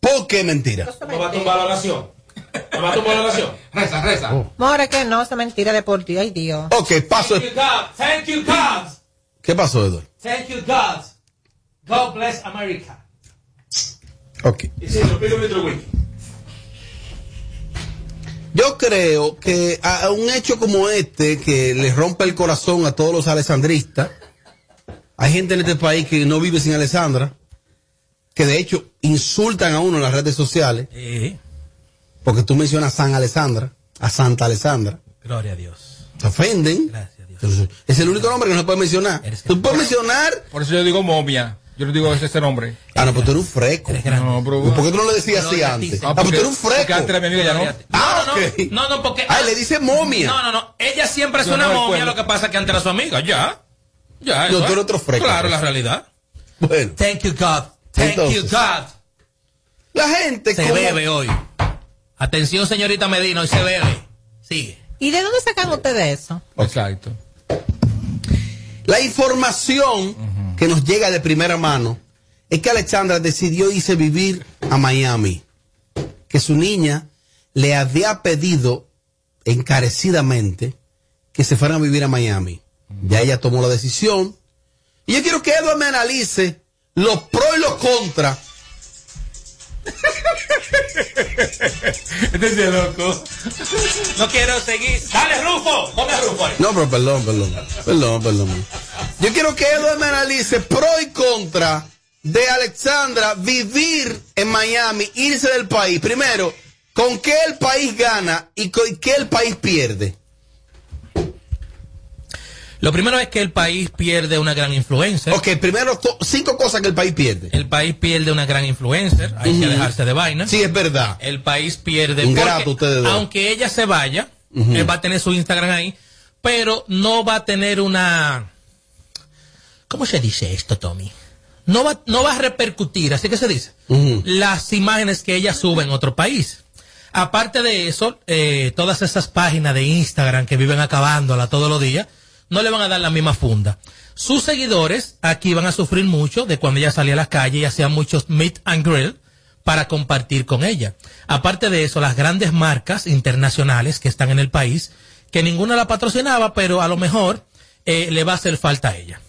¿Por qué mentira? No va a tumbar la oración. No va a tumbar la oración. Reza, reza. More que no, es mentira de por ti, ay Dios. Ok, paso. Thank you, God. Thank you, God. ¿Qué pasó, Eduardo? Thank you, God. God bless America. Ok. Y sí, lo pido. Yo creo que a un hecho como este, que le rompe el corazón a todos los alessandristas, hay gente en este país que no vive sin Alessandra, que de hecho insultan a uno en las redes sociales, Sí. porque tú mencionas a San Alessandra, a Santa Alessandra, Gloria a Dios. se ofenden. Gracias a Dios. Es el único nombre que no se puede mencionar. Tú puedes mencionar. Por eso yo digo momia. Yo no digo ese, ese nombre. Ah, no, pero tú eres un fresco. No, pero. ¿Por qué tú no le decías así antes? Señor. Ah, pero tú eres un Porque fresco. antes era mi amiga, ya no. Ah, no, ok. no, no, porque. Ay, le dice momia. No, no, no. Ella siempre es Yo una no momia, lo que pasa es que antes era su amiga. Ya. Ya. No, eso tú es. eres otro fresco, Claro, pues. la realidad. Bueno, Thank you, God. Thank you. God. la gente Se como- bebe hoy. Atención, señorita Medina, hoy se bebe. Sigue. ¿Y de dónde sacan ustedes eso? Exacto. La información que nos llega de primera mano es que Alexandra decidió irse a vivir a Miami. Que su niña le había pedido encarecidamente que se fueran a vivir a Miami. Ya ella tomó la decisión. Y yo quiero que Edward me analice los pros y los contras. Este es loco. No quiero seguir. Dale, Rufo. A Rufo. No, pero perdón, perdón. Perdón, perdón. Yo quiero que Edward me analice pro y contra de Alexandra vivir en Miami, irse del país. Primero, ¿con qué el país gana y con qué el país pierde? Lo primero es que el país pierde una gran influencer. Ok, primero, co- cinco cosas que el país pierde. El país pierde una gran influencer. Hay que dejarse de vaina. Sí, es verdad. El país pierde. Ingrato porque ustedes dos. Aunque ella se vaya, él va a tener su Instagram ahí, pero no va a tener una. ¿Cómo se dice esto, Tommy? No va, no va a repercutir, así que se dice, las imágenes que ella sube en otro país. Aparte de eso, eh, todas esas páginas de Instagram que viven acabándola todos los días, no le van a dar la misma funda. Sus seguidores aquí van a sufrir mucho de cuando ella salía a la calle y hacía muchos meet and grill para compartir con ella. Aparte de eso, las grandes marcas internacionales que están en el país, que ninguna la patrocinaba, pero a lo mejor eh, le va a hacer falta a ella.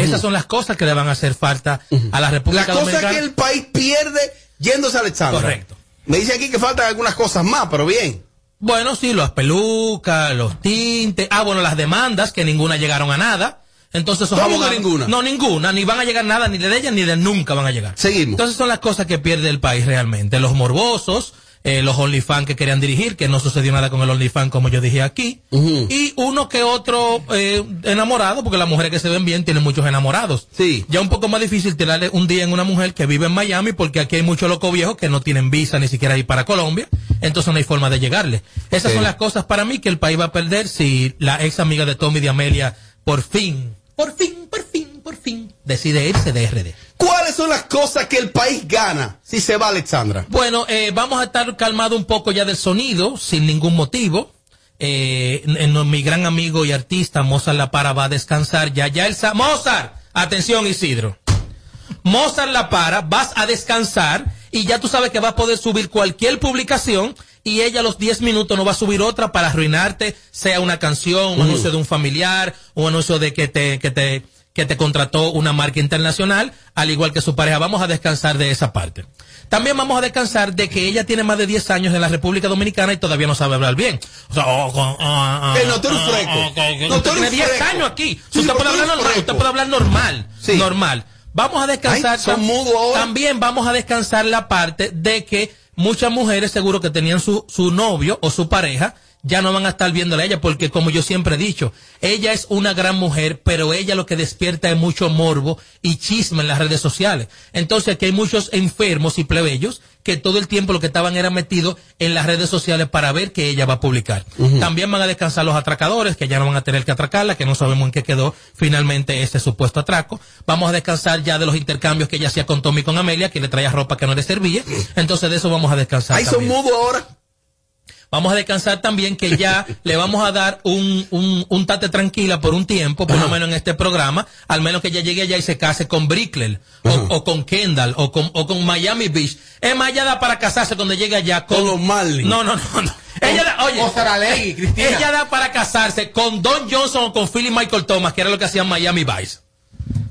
Esas son las cosas que le van a hacer falta a la República La cosa Dominicana. es que el país pierde yéndose a Alexandra. Correcto. Me dice aquí que faltan algunas cosas más, pero bien. Bueno, sí, las pelucas, los tintes. Ah, bueno, las demandas, que ninguna llegaron a nada. Entonces ¿Cómo que abogados- ninguna? No, ninguna. Ni van a llegar nada, ni de ella, ni de nunca van a llegar. Seguimos. Entonces son las cosas que pierde el país realmente. Los morbosos, eh, los OnlyFans que querían dirigir, que no sucedió nada con el OnlyFans como yo dije aquí. Y uno que otro eh, enamorado, porque las mujeres que se ven bien tienen muchos enamorados. Sí. Ya un poco más difícil tirarle un día en una mujer que vive en Miami, porque aquí hay muchos locos viejos que no tienen visa ni siquiera ir para Colombia. Entonces no hay forma de llegarle. Esas son las cosas para mí que el país va a perder si la ex amiga de Tommy de Amelia por fin, por fin, por fin, por fin, decide irse de RD. ¿Cuáles son las cosas que el país gana si se va Alexandra? Bueno, eh, vamos a estar calmado un poco ya del sonido, sin ningún motivo. Eh, en- en- mi gran amigo y artista Mozart La Para va a descansar ya. Ya el Mozart, atención Isidro. Mozart La Para, vas a descansar y ya tú sabes que vas a poder subir cualquier publicación y ella a los 10 minutos no va a subir otra para arruinarte, sea una canción, un anuncio de un familiar, un anuncio de que te, que te, que te contrató una marca internacional, al igual que su pareja. Vamos a descansar de esa parte. También vamos a descansar de que ella tiene más de 10 años en la República Dominicana y todavía no sabe hablar bien. O sea, oh, oh, oh, Eh, no, tú eres un freco. No, tú usted eres tiene un 10 freco. años aquí. Sí, usted, puede hablar normal, usted puede hablar normal. Sí. Normal. Vamos a descansar. Ay, tam-. También vamos a descansar la parte de que muchas mujeres seguro que tenían su, su novio o su pareja ya no van a estar viéndola a ella porque como yo siempre he dicho, ella es una gran mujer, pero ella lo que despierta es mucho morbo y chisme en las redes sociales. Entonces aquí hay muchos enfermos y plebeyos que todo el tiempo lo que estaban era metidos en las redes sociales para ver que ella va a publicar. También van a descansar los atracadores, que ya no van a tener que atracarla, que no sabemos en qué quedó finalmente ese supuesto atraco. Vamos a descansar ya de los intercambios que ella hacía con Tommy y con Amelia, que le traía ropa que no le servía. Entonces de eso vamos a descansar. Ahí son mudos ahora. Vamos a descansar también que ya le vamos a dar un, un, un tate tranquila por un tiempo, por lo menos en este programa, al menos que ella llegue allá y se case con Brickler, o, o con Kendall, o con, o con Miami Beach. Es más, ella da para casarse cuando llegue allá con, los Marlins. No, no, no, no. Ella da, oye, o Saralegui, Cristina. ella da para casarse con Don Johnson o con Philly Michael Thomas, que era lo que hacían Miami Vice.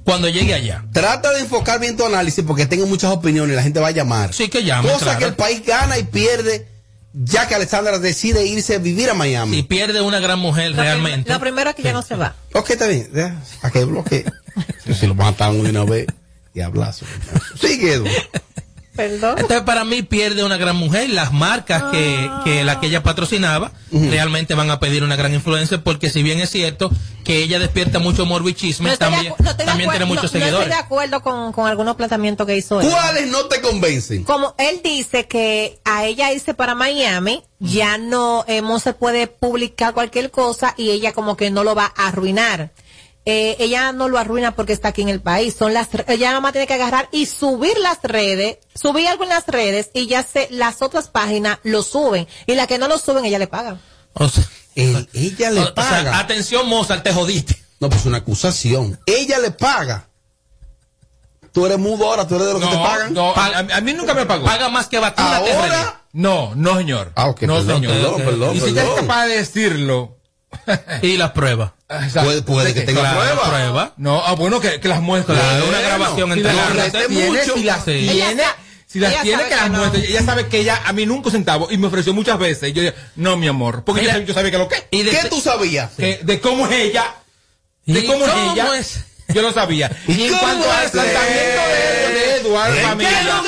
Cuando llegue allá. Trata de enfocar bien tu análisis porque tengo muchas opiniones y la gente va a llamar. Sí, que llame, Cosa claro. que el país gana y pierde ya que Alexandra decide irse a vivir a Miami. Y pierde una gran mujer realmente. Lo primero es que ya no se va. Ok, está bien. ¿A qué bloque? si lo matan una vez, diablazo. Sigue, Edu. Perdón. Entonces, para mí pierde una gran mujer. Las marcas que, que la que ella patrocinaba realmente van a pedir una gran influencia porque si bien es cierto que ella despierta mucho morbo y chisme, No también, no también tiene muchos no- no seguidores. estoy de acuerdo con, con algunos planteamientos que hizo él. ¿Cuáles no te convencen? Como él dice que a ella irse para Miami, ya no, eh, no se puede publicar cualquier cosa y ella como que no lo va a arruinar. Eh, ella no lo arruina porque está aquí en el país. Son las, ella nada más tiene que agarrar y subir las redes, subir algo en las redes y ya se, las otras páginas lo suben. Y las que no lo suben, ella le paga. O sea, El- ella le o sea, paga. atención, Mozart, te jodiste. No, pues una acusación. Ella le paga. Tú eres mudo ahora, tú eres de los que te No, pagan. no, a, a- mí nunca me pagó. Paga más que te Ahora. No, no, señor. Ah, ok, no, perdón, señor. perdón, perdón, y si ya es capaz de decirlo. Y las pruebas. Puede, puede que tenga Claro, pruebas. prueba. No, ah, bueno, que, que las muestre. Claro, una grabación Si entre las, si las tiene, mucho. si las Sí. tiene, Ella sa- si las ella tiene sabe que las no. muestre. Ella sabe que ella a mí nunca un centavo y me ofreció muchas veces. Y yo dije, no, mi amor, porque yo, yo sabía que lo que. Y de ¿Qué tú sabías? que- de cómo es ella, de ¿Y cómo, cómo es ella, es? yo lo sabía. ¿Y Y en cuanto al planteamiento de, de Eduardo ¿En Familia.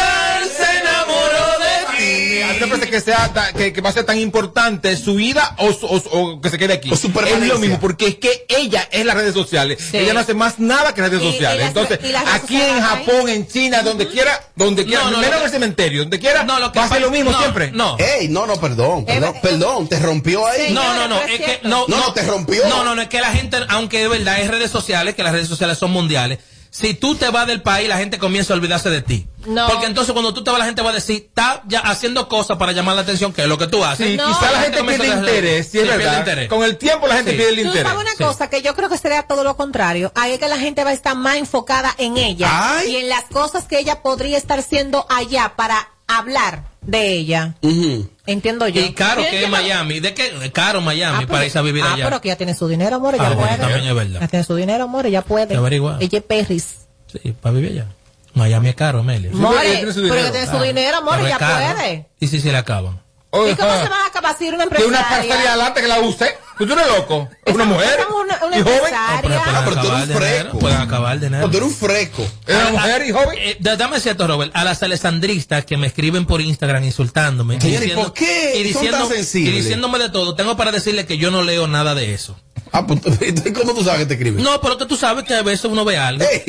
Parece que, sea, que, que va a ser tan importante su vida o, o o que se quede aquí. O su es lo mismo, porque es que ella es las redes sociales. Sí. Ella no hace más nada que las redes Y- y sociales. las- Entonces, y redes aquí en sociales ahí. Japón, en China, donde quiera, donde quiera, No, no, menos en el cementerio, donde quiera, No, lo que va a ser lo mismo no, siempre. No. Ey, no, no, perdón, perdón, Eh, perdón, te rompió ahí. Sí. No, no, no, es que No, no, te rompió. No, no, no, es que la gente, aunque de verdad es redes sociales, que las redes sociales son mundiales, si tú te vas del país, la gente comienza a olvidarse de ti. No. Porque entonces cuando tú te vas, la gente va a decir, está ya haciendo cosas para llamar la atención, que es lo que tú haces. Sí, No. quizá la gente comienza pierde interés, sí, es pierde verdad. interés. Con el tiempo la gente Sí. pierde el Tú interés. sabes una Sí. cosa que yo creo que sería todo lo contrario. Ahí es que la gente va a estar más enfocada en ella Ay. y en las cosas que ella podría estar haciendo allá para hablar de ella. Ujú. Entiendo yo. Y caro que es Miami, ¿de qué? Caro Miami Ah, pero- para irse a vivir ah, allá. pero que ella tiene su dinero, amor, ella Ah, bueno, puede. también es verdad. Ella tiene su dinero, amor, ella puede. Te averigua. Ella es perris. Sí, para vivir allá. Miami es caro, Amelia. pero More, ella tiene su pero dinero. ella tiene su dinero, amor, caro. puede. ¿Y si se le acaban? ¿Y cómo se van a acabar si una Tiene una empresaria? parcela adelante que la use. ¿Tú eres loco? Es una mujer. una- una y joven. No, pero Ah, pero tú eres un de dinero, fresco. Pueden acabar de. No, tú eres un fresco. Es una mujer y joven. Eh, da- dame cierto, Robert. A las alessandristas que me escriben por Instagram insultándome. ¿y por qué y son diciendo- tan sensibles? Y diciéndome de todo. Tengo para decirle que yo no leo nada de eso. Ah, pues, ¿cómo tú sabes que te escriben? No, pero que tú sabes que a veces uno ve algo. Ey,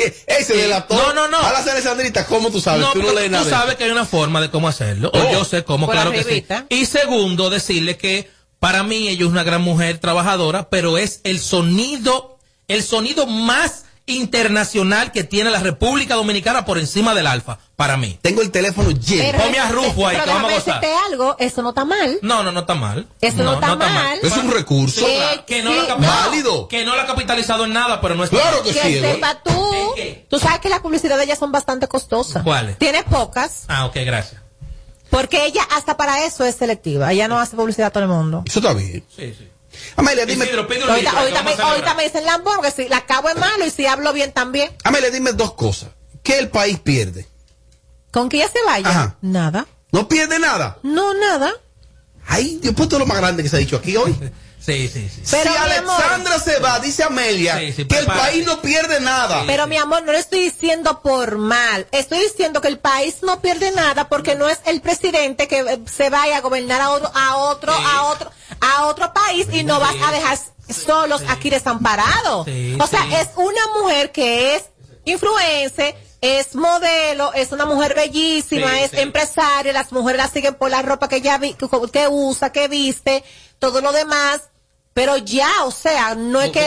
se Eh, delató. no, no, no. A las Alessandritas, ¿cómo tú sabes? No, tú no lees tú nada. de sabes que hay una forma de cómo hacerlo. Oh. O yo sé cómo, Por claro que sí. Y segundo, decirle que para mí ella es una gran mujer trabajadora, pero es el sonido, el sonido más internacional que tiene la República Dominicana por encima del alfa, para mí. Tengo el teléfono lleno. Ponme a Rufo ahí, pero que vamos a gozar. decirte algo, eso no está mal. No, no, no está mal. Eso no está mal. Es un recurso. Sí, Que no, sí, lo ha capi- no. Válido. que no lo ha capitalizado en nada, pero no está Claro mal. que Que sí, Eduardo. sepa tú. Tú sabes que las publicidades de ellas son bastante costosas. ¿Cuáles? Tienes pocas. Ah, ok, gracias. Porque ella hasta para eso es selectiva. Ella no hace publicidad a todo el mundo. Eso está bien. Sí, sí. Amelia, dime. Isidro, Ahorita, me, ahorita me dicen Lambón que si la acabo es malo y si hablo bien también. Amelia, dime dos cosas. ¿Qué el país pierde? ¿Con que ella se vaya? Ajá. Nada. ¿No pierde nada? No, nada. Ay, Dios, pues lo más grande que se ha dicho aquí hoy. Sí, sí, sí. Pero, si Alexandra se va, dice Amelia, Sí, sí, que el país no pierde nada. Pero mi amor, no lo estoy diciendo por mal. Estoy diciendo que el país no pierde nada porque no es el presidente que eh, se vaya a gobernar a otro, a otro, a otro, a otro país y no vas a dejar solos aquí desamparados. Sí, o sea, sí. es una mujer que es influencer, es modelo, es una mujer bellísima, Sí, es sí. empresaria, las mujeres la siguen por la ropa que ella vi- que, que usa, que viste, todo lo demás. Pero ya, o sea, no es que...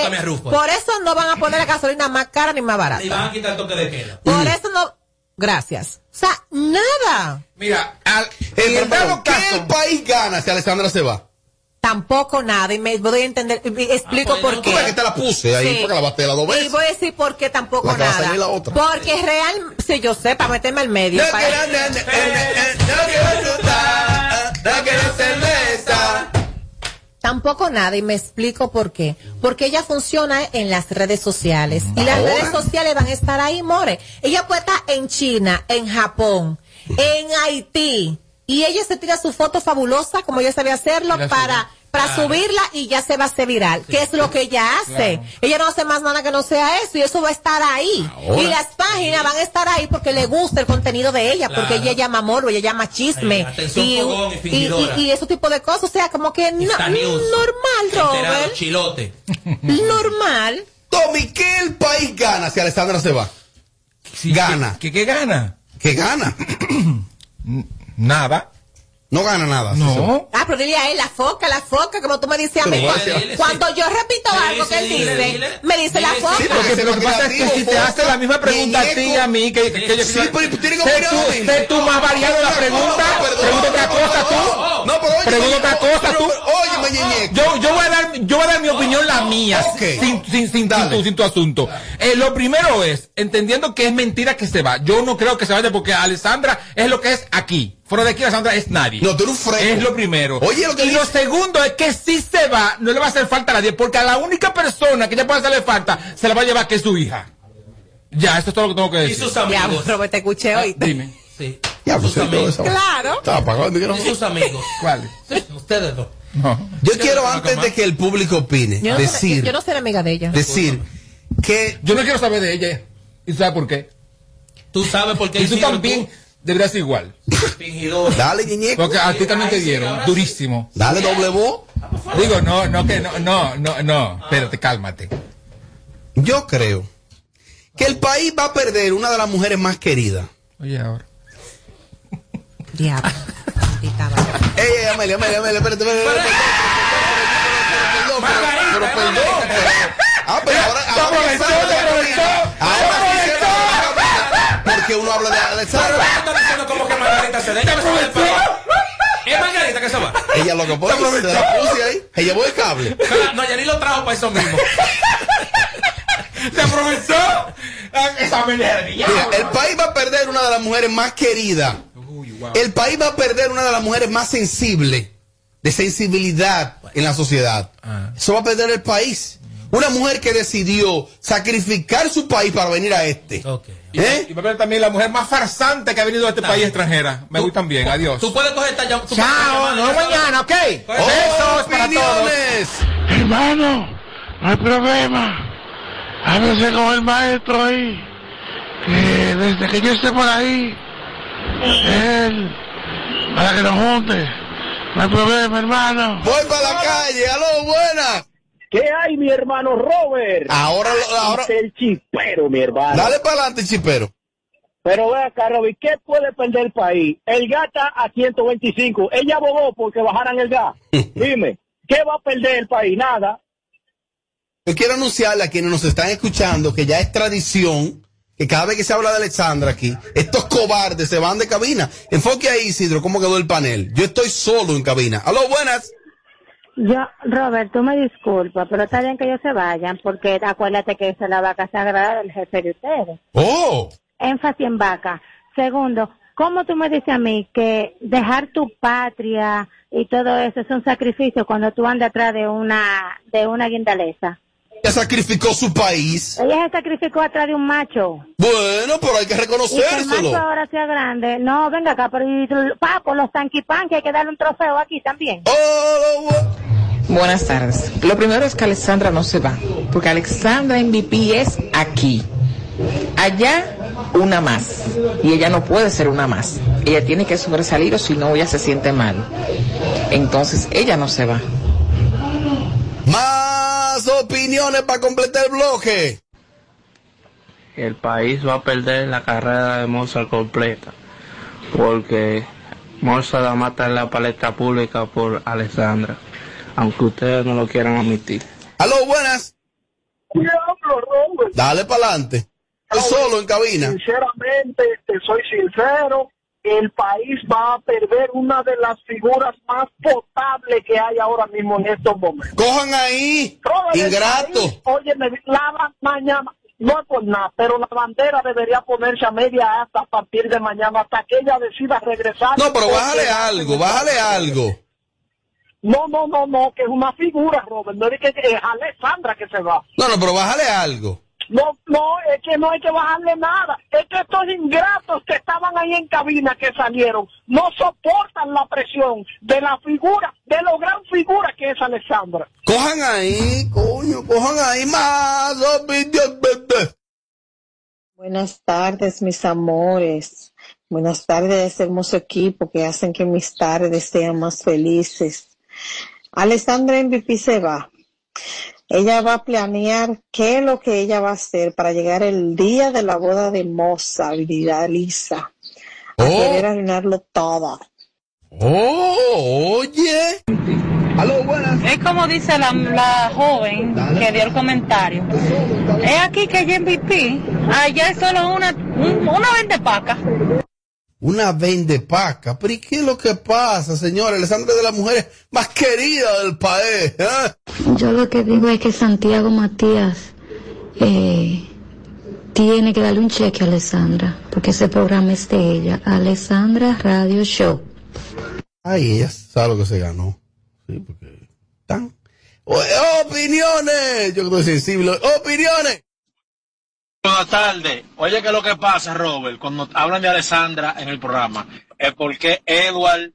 Por eso no van a poner la gasolina más cara ni más barata. Y van a quitar el toque de queda. Por eso no. Gracias. O sea, nada. Mira, al, Eh, en el dado ¿Qué caso, el país gana si Alexandra se va? Tampoco nada. Y me voy a entender. y Explico Ah, pues, por no, qué. Tú que te la puse ahí, Sí. porque la basté las dos Y veces. voy a decir por qué tampoco La que nada. la otra. Porque real, si yo sé, para meterme al medio. No para- quiero- no, no, no. Tampoco nada, y me explico por qué. Porque ella funciona en las redes sociales. Y las Ahora. redes sociales van a estar ahí, more. Ella puede estar en China, en Japón, en Haití. Y ella se tira su foto fabulosa, como ella sabe hacerlo, la para, subirla y ya se va a hacer viral. ¿Qué es lo que ella hace? Ella no hace más nada que no sea eso, y eso va a estar ahí. Ahora. Y las páginas van a estar ahí porque le gusta el contenido de ella, porque ella llama morbo, ella llama chisme. Atención, fogón y y, y ese tipo de cosas. O sea, como que no, News. normal, Robert. chilote. Normal. Tommy, ¿qué el país gana si Alexandra se va? sí, gana. ¿Qué, qué, qué gana? ¿Qué gana? Nada. No gana nada. No. Ah, pero dile a él, la foca, la foca, como tú me dices a mí. Cuando, cuando yo repito algo que él dile, dice, dile. me dice la foca. sí, Lo que, lo que pasa es que si te hace la misma pregunta a ti y a mí, que, que, que yo Sí, pero tiene que sé tú, más variado la pregunta, pregunta otra cosa tú. No, pero oye, Pregunta otra cosa tú. Oye. Yo, yo voy a dar, yo voy a dar mi opinión, la mía, sin, sin, sin, Dale. tu, sin tu asunto. Eh, lo primero es, entendiendo que es mentira que se va. Yo no creo que se vaya porque Alessandra es lo que es aquí. Fuera de aquí, Alessandra es nadie. No, tú eres un fresco. Es lo primero. Oye, lo que y lo segundo es que si se va, no le va a hacer falta a nadie, porque a la única persona que ya puede hacerle falta, se la va a llevar que es su hija. Ya, eso es todo lo que tengo que Y decir. sus Ya, amigos. Robert, te escuché hoy. Dime. Sí. Ya, pues sus amigos. eso. Claro. Estaba Y micrófono. sus amigos. ¿Cuál? Sí, ustedes dos. No. Yo quiero, no, antes no, de que el público opine, Yo no, seré, decir, yo no seré amiga de ella. decir que Yo no quiero saber de ella. ¿Y tú sabes por qué? Tú sabes por qué Y tú también deberías ser igual. fingidor. dale, ñeñe. Porque a ti también te dieron. Durísimo. Dale doble voz. Digo, no, no, que no, no, no, no. Espérate, cálmate. Yo creo que el país va a perder una de las mujeres más queridas. Oye, ahora. Diablo. Ey, ey, Amelia, Amelia, Amelia, espérate, espérate, espérate, perdón, pero perdón, Ah, pero ahora, Se ahora Porque uno habla de Alexandra. diciendo como que Margarita se deja. Es Margarita que se va. Ella lo que pone, se la puse ahí. Ella llevó el cable. No, Yanni lo trajo para eso mismo. ¡Se aprovechó! Ah, Esa melera de Mira, el país va a perder una de las mujeres más queridas. El país va a perder una de las mujeres más sensibles, de sensibilidad en la sociedad. Eso va a perder el país. Una mujer que decidió sacrificar su país para venir a este. ¿Eh? Y va a ver también la mujer más farsante que ha venido a este país extranjera. Me gustan bien, adiós. Tú puedes coger esta llamada. Chao, nos vemos mañana, ¿ok? Besos para todos. Hermano, no hay problema. Háblese con el maestro ahí. Que desde que yo esté por ahí, él, para que nos junte. No hay problema, hermano. Voy para la calle. Aló, buenas. ¿Qué hay, mi hermano Robert? Ahora, ahora. Dice el chispero, mi hermano. Dale para adelante, chipero. Pero ve acá, Robert, ¿qué puede perder el país? El gas está a 125. Ella abogó porque bajaran el gas. Dime, ¿qué va a perder el país? Nada. Yo quiero anunciarle a quienes nos están escuchando que ya es tradición que cada vez que se habla de Alexandra aquí, estos cobardes se van de cabina. Enfoque ahí, Isidro, cómo quedó el panel. Yo estoy solo en cabina. Aló, buenas. Yo, Robert, tú me disculpas, pero está bien que ellos se vayan, porque acuérdate que esa es la vaca sagrada del jefe de ustedes. Oh. Énfasis en vaca. Segundo, ¿cómo tú me dices a mí que dejar tu patria y todo eso es un sacrificio cuando tú andas atrás de una, de una guindaleza? Ella sacrificó su país. Ella se sacrificó atrás de un macho. Bueno, pero hay que Y que el reconocérselo. macho ahora sea grande. No, venga acá, pero y, papo, los tanquipan, que hay que darle un trofeo aquí también. Buenas tardes. Lo primero es que Alexandra no se va, porque Alexandra MVP es aquí. Allá, una más. Y ella no puede ser una más. Ella tiene que sobresalir o si no, ella se siente mal. Entonces, ella no se va. Más opiniones para completar el bloque. el país va a perder la carrera de Mozart completa, porque Mozart la mata en la palestra pública por Alessandra, aunque ustedes no lo quieran admitir. Aló, buenas. Dale para adelante. Estoy solo en cabina. Sinceramente, te soy sincero, el país va a perder una de las figuras más potables que hay ahora mismo en estos momentos. Cojan ahí, ingrato. Oye, me la mañana, no es por nada, pero la bandera debería ponerse a media hasta a partir de mañana, hasta que ella decida regresar. No, pero bájale algo, bájale algo. No, no, no, no, que es una figura, Robert, no es que es Alessandra que se va. No, no, pero bájale algo. No, no, es que no hay que bajarle nada. Es que estos ingratos que estaban ahí en cabina, que salieron, no soportan la presión de la figura, de lo gran figura que es Alexandra. Cojan ahí, coño, cojan ahí más. Buenas tardes, mis amores. Buenas tardes a ese hermoso equipo que hacen que mis tardes sean más felices. Alessandra MVP se va. Ella va a planear qué es lo que ella va a hacer para llegar el día de la boda de y de Lisa. A querer arruinarlo todo. Oh, oye. Aló, buenas. Es como dice la, la joven que dio el comentario. Es aquí que hay MVP. Allá es solo una, un- una vende paca. Una vende paca. Pero ¿y qué es lo que pasa, señora? Alessandra es de las mujeres más queridas del país. ¿eh? Yo lo que digo es que Santiago Matías eh, tiene que darle un cheque a Alessandra, porque ese programa es de ella. Alessandra Radio Show. Ay, ella sabe lo que se ganó. Sí, porque tan. O- opiniones. Yo que estoy sensible. Opiniones. Buenas tardes. Oye, que lo que pasa, Robert, cuando hablan de Alessandra en el programa, es porque Edward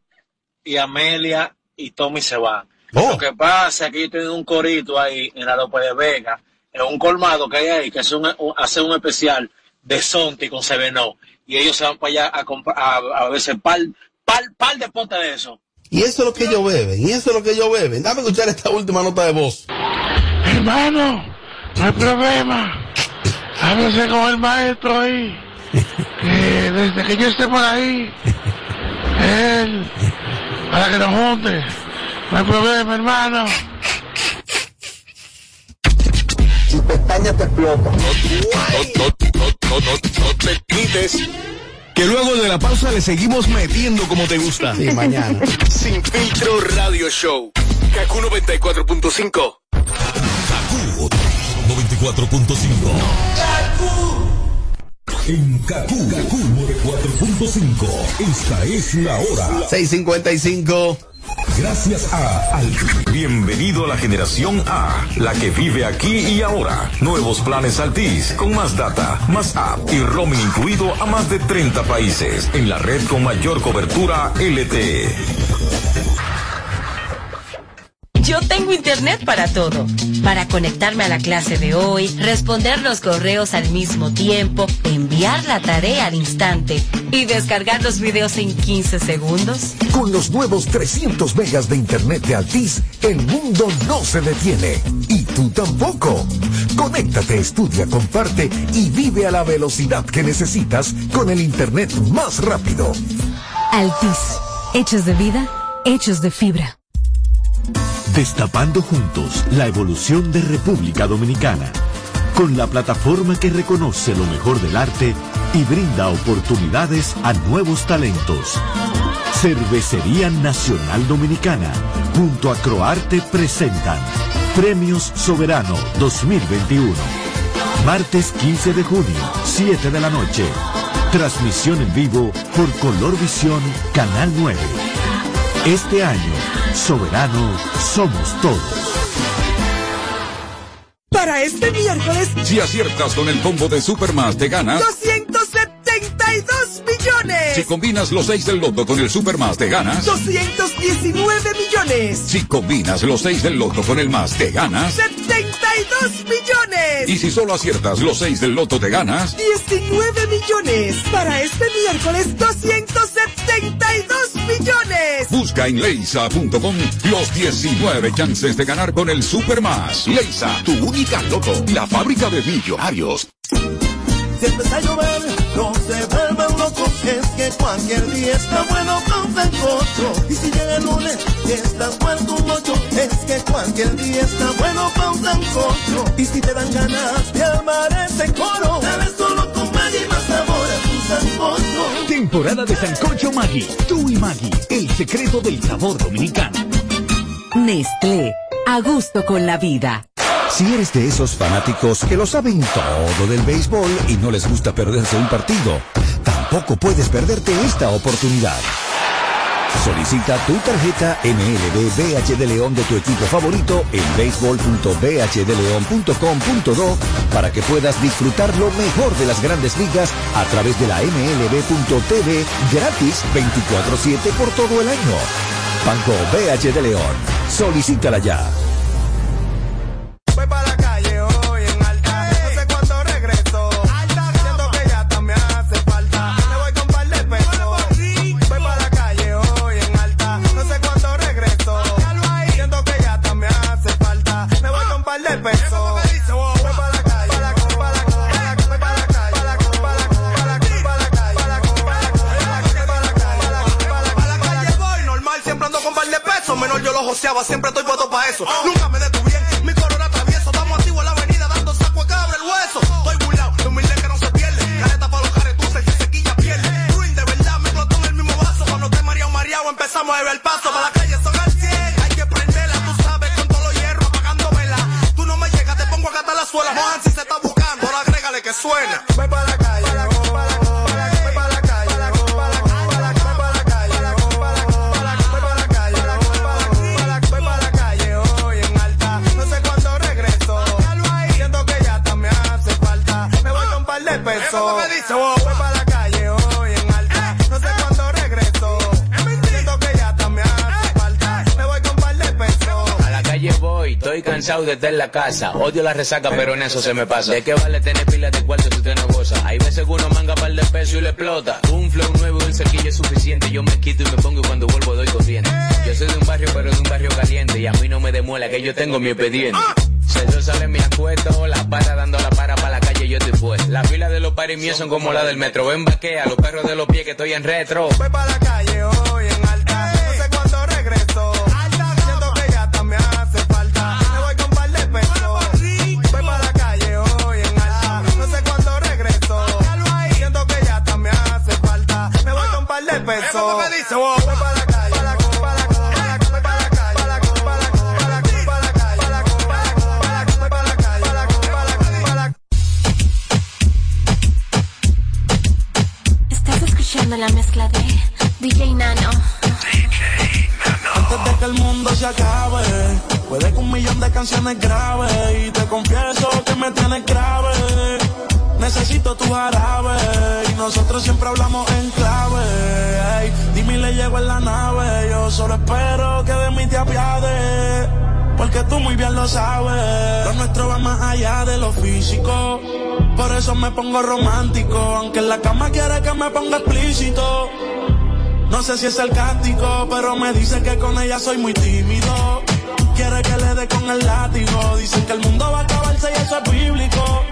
y Amelia y Tommy se van. Lo que pasa es que yo tengo un corito ahí en la López de Vega, en un colmado que hay ahí, que hace un, un- hace un especial de Sonti con Sevenó. Y ellos se van para allá a, comprar- a, a verse par, par, par de potes de eso. Y eso es lo que ellos beben. Y eso es lo que ellos beben. Dame escuchar esta última nota de voz. Hermano, no hay problema. Háblese con el maestro ahí. Que desde que yo esté por ahí, él, para que nos junte. No hay problema, hermano. Tu pestaña te explota. No, no, no, no, no, no te quites. Que luego de la pausa le seguimos metiendo como te gusta. Sí, mañana. Sin filtro radio show. Kaku 94.5. 94.5. En Kaku, Kaku 94.5. Esta es la hora. 655. Gracias a Al. Bienvenido a la generación A, la que vive aquí y ahora. Nuevos planes Altis, con más data, más app y roaming incluido a más de 30 países, en la red con mayor cobertura LTE. Yo tengo internet para todo. Para conectarme a la clase de hoy, responder los correos al mismo tiempo, enviar la tarea al instante y descargar los videos en 15 segundos. Con los nuevos 300 megas de internet de Altis, el mundo no se detiene. Y tú tampoco. Conéctate, estudia, comparte y vive a la velocidad que necesitas con el internet más rápido. Altis. Hechos de vida, hechos de fibra. Destapando juntos la evolución de República Dominicana, con la plataforma que reconoce lo mejor del arte y brinda oportunidades a nuevos talentos. Cervecería Nacional Dominicana, junto a Croarte presentan Premios Soberano 2021. Martes 15 de junio, 7 de la noche. Transmisión en vivo por Color Visión, Canal 9. Este año, soberano somos todos. Para este miércoles, Si aciertas con el combo de Supermas, te ganas. 272 millones. Si combinas los 6 del loto con el Supermas, te ganas. 219 millones. Si combinas los 6 del loto con el más, te ganas. 72 millones. Y si solo aciertas los 6 del loto, te ganas. 19 millones. Para este miércoles, 272 millones. Busca en leisa.com los 19 chances de ganar con el Supermas. Leisa, tu única loto, la fábrica de millonarios. Si empieza a llover, no se vuelvan locos, es que cualquier día está bueno con sancocho. Y si llega el lunes y está muerto un ocho, es que cualquier día está bueno con sancocho. Y si te dan ganas de armar ese coro, dale solo con Maggi más sabor a tu sancocho. Temporada de Sancocho Maggi. Tú y Maggi, el secreto del sabor dominicano. Nestlé, a gusto con la vida. Si eres de esos fanáticos que lo saben todo del béisbol y no les gusta perderse un partido, tampoco puedes perderte esta oportunidad. Solicita tu tarjeta MLB BH de León de tu equipo favorito en béisbol.bhdeleon.com.do para que puedas disfrutar lo mejor de las grandes ligas a través de la MLB.tv gratis 24-7 por todo el año. Banco BH de León. Solicítala ya. Para la Siempre estoy puesto para eso. Estoy cansado de estar en la casa. Odio la resaca, pero en eso se me pasa. ¿De qué vale tener pilas de cuarto si usted no goza? Hay veces que uno manga par de pesos y le explota. Un flow nuevo y un cerquillo es suficiente. Yo me quito y me pongo y cuando vuelvo doy corriente. Yo soy de un barrio, pero de un barrio caliente. Y a mí no me demuela que yo tengo mi expediente. Se yo sale mi acuesto, la para dando la para para la calle, yo estoy pues. Las filas de los paris míos son como la del metro. Ven vaquea, los perros de los pies que estoy en retro. Voy para la calle para la- Estás escuchando la mezcla de DJ Nano. Antes de que el mundo se acabe, puede que un millón de canciones grabe. Y te confieso que me tienes grave. Necesito tu jarabe. Nosotros siempre hablamos en clave. Ey, dime le llego en la nave. Yo solo espero que de mí te apiades. Porque tú muy bien lo sabes. Lo nuestro va más allá de lo físico. Por eso me pongo romántico. Aunque en la cama quiere que me ponga explícito. No sé si es sarcástico, pero me dicen que con ella soy muy tímido. Quiere que le dé con el látigo. Dicen que el mundo va a acabarse y eso es bíblico.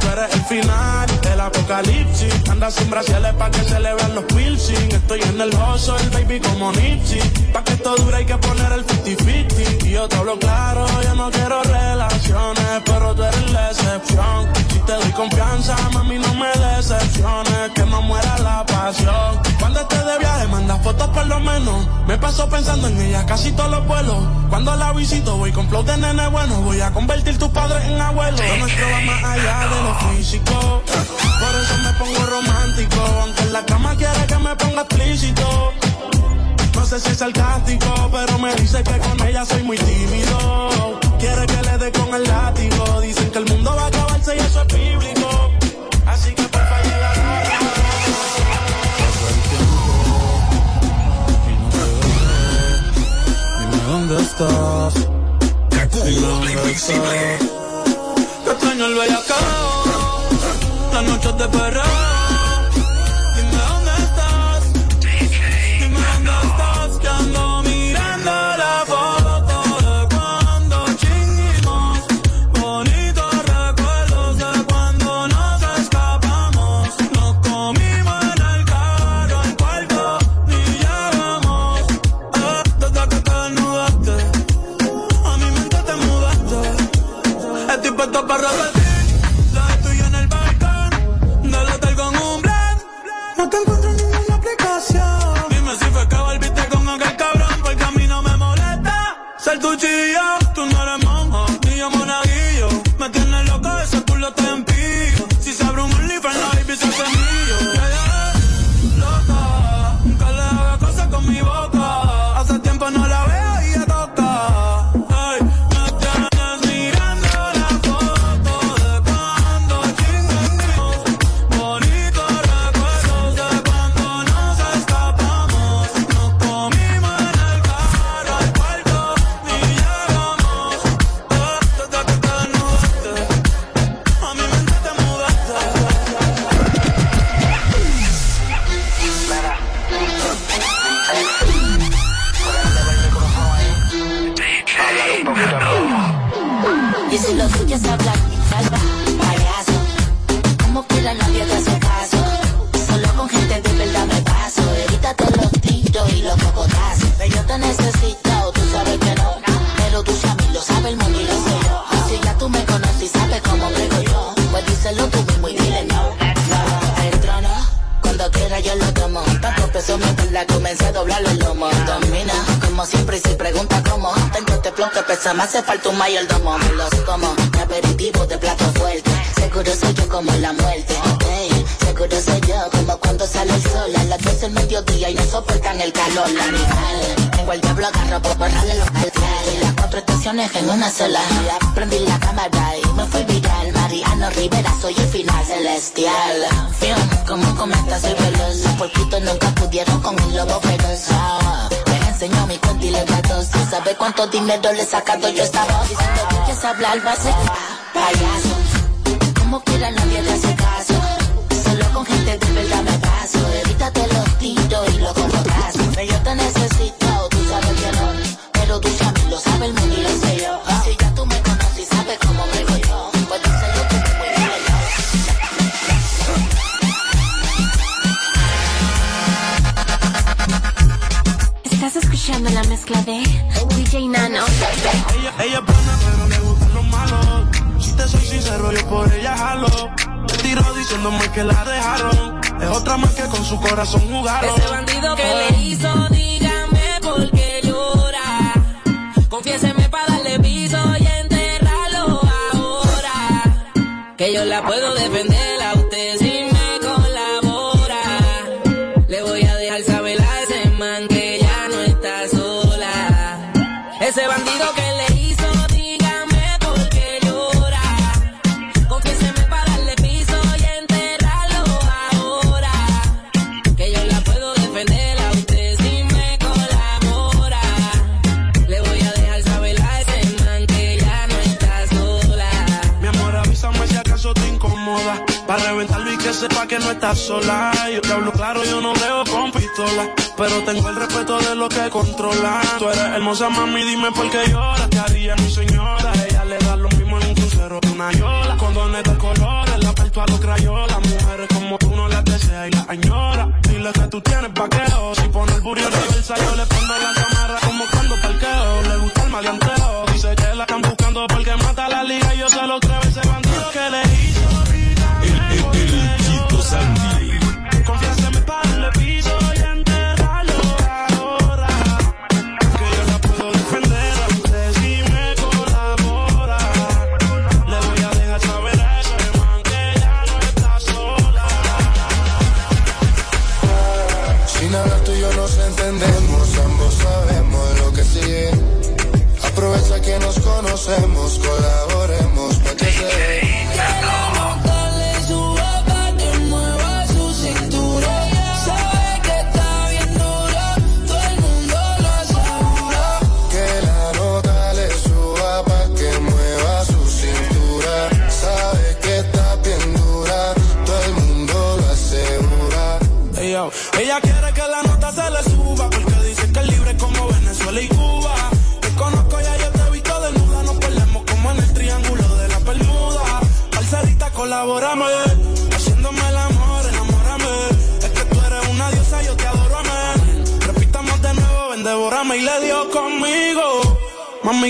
Tú eres el final del apocalipsis. anda sin brasiles pa' que se le vean los piercing. Estoy en el oso, el baby como Nietzsche. Pa' que esto dure hay que poner el 50-50. Y yo te hablo claro, yo no quiero relaciones, pero tú eres la excepción. Si te doy confianza, mami, no me decepciones, que no muera la pasión. Cuando estés Me paso pensando en ella casi todos los vuelos. Cuando la visito, voy con flow de nene bueno. Voy a convertir tus padres en abuelos. Lo nuestro va más allá de lo físico. Por eso me pongo romántico. Aunque en la cama quiere que me ponga explícito. No sé si es sarcástico, pero me dice que con ella soy muy tímido. Quiere que le dé con el látigo. Dicen que el mundo va a acabarse y eso es bíblico. Estás. Dime dónde estás. Que extraño el bellacao. Las noches de perreo. Lo tuyo pesa, me hace falta un mayordomo. Me los como, de aperitivo, de plato fuerte. Seguro soy yo como la muerte. Ey, seguro soy yo como cuando sale el sol. A las 12 del mediodía y no soportan el calor. La animal, tengo el diablo agarro por borrarle los Y las cuatro estaciones en una sola. Prendí la cámara y me fui viral. Mariano Rivera, soy el final celestial. Fium, como comenta, soy veloz. Los puerquitos nunca pudieron con el lobo feroz. Ah, Les enseño mi cuenta y los datos. ¿Tú sabes cuánto dinero le sacado yo esta voz? Diciendo que quieres hablar, va a ser payaso. Como quiera nadie te hace caso. Solo con gente de verdad me paso. Evítate los tiros y los. Pero yo te necesito, La mezcla de DJ Nano. Ella, ella es buena, pero le gustan los malos. Si te soy sincero, yo por ella jalo. Te tiro diciéndome que la dejaron. Es otra más que con su corazón jugaron. Ese bandido que le hizo, dígame por qué llora. Confiéseme para darle piso y enterrarlo ahora. Que yo la puedo defender a usted Ese bandido que le hizo, dígame por qué llora. Confiéseme para darle piso y enterrarlo ahora. Que yo la puedo defender a usted si me colabora. Le voy a dejar saber a ese man que ya no está sola. Mi amor, avísame si acaso te incomoda. Para reventarlo y que sepa que no estás sola. Yo te hablo claro, yo no veo. Pero tengo el respeto de los que controlan. Tú eres hermosa, mami, dime por qué lloras. ¿Qué haría mi señora? Ella le da lo mismo en un crucero que una yola. Condones de colores, la parto a los crayolas. Mujeres como tú no las deseas y las añora. Dile que tú tienes vaqueo. Si pone el burrito en reversa, yo le pongo la cámara como cuando parqueo. Le gusta el maleanteo. Dice que la están buscando porque mata la liga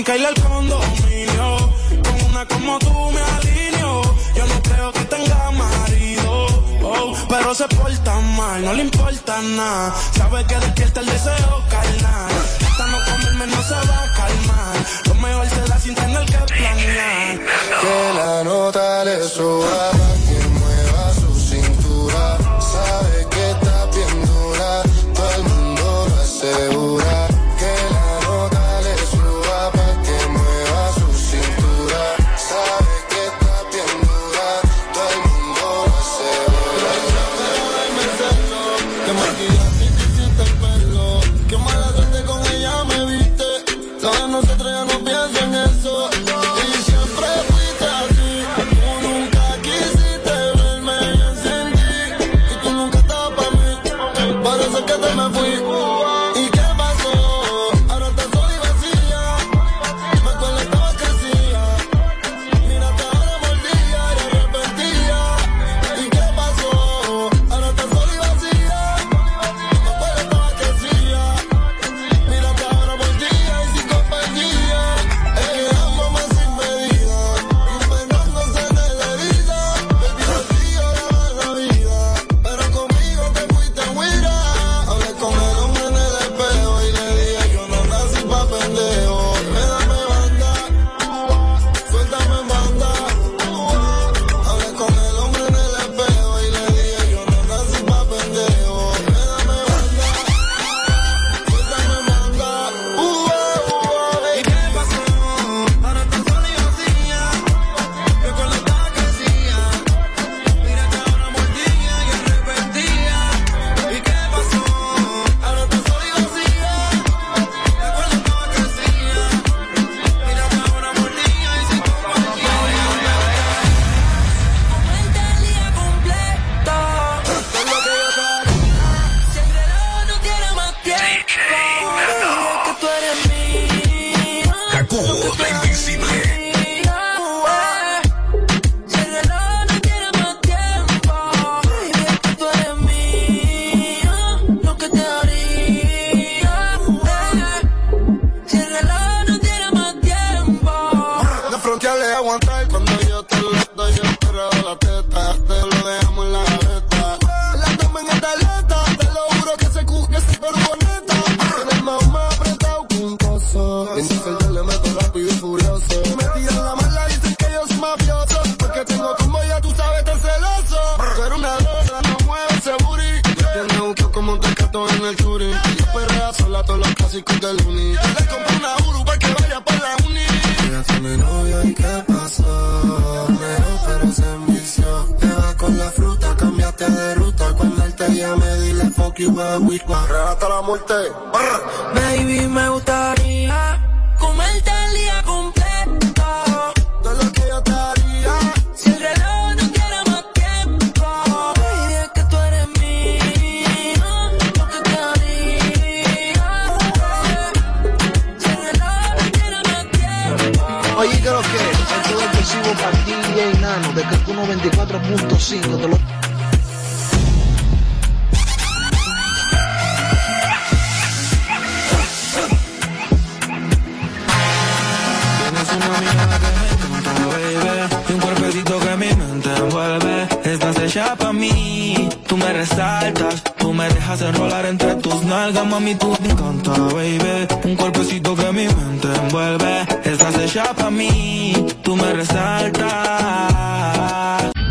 En al condominio, con una como tú me alineo. Yo no creo que tenga marido, oh, pero se porta mal, no le importa nada. Sabe que despierta el deseo carnal. Hasta no comerme no se va a calmar. Lo mejor se da sin tener que planear. Que la nota le suba, que mueva su cintura. Sabe que está bien todo el mundo lo hace.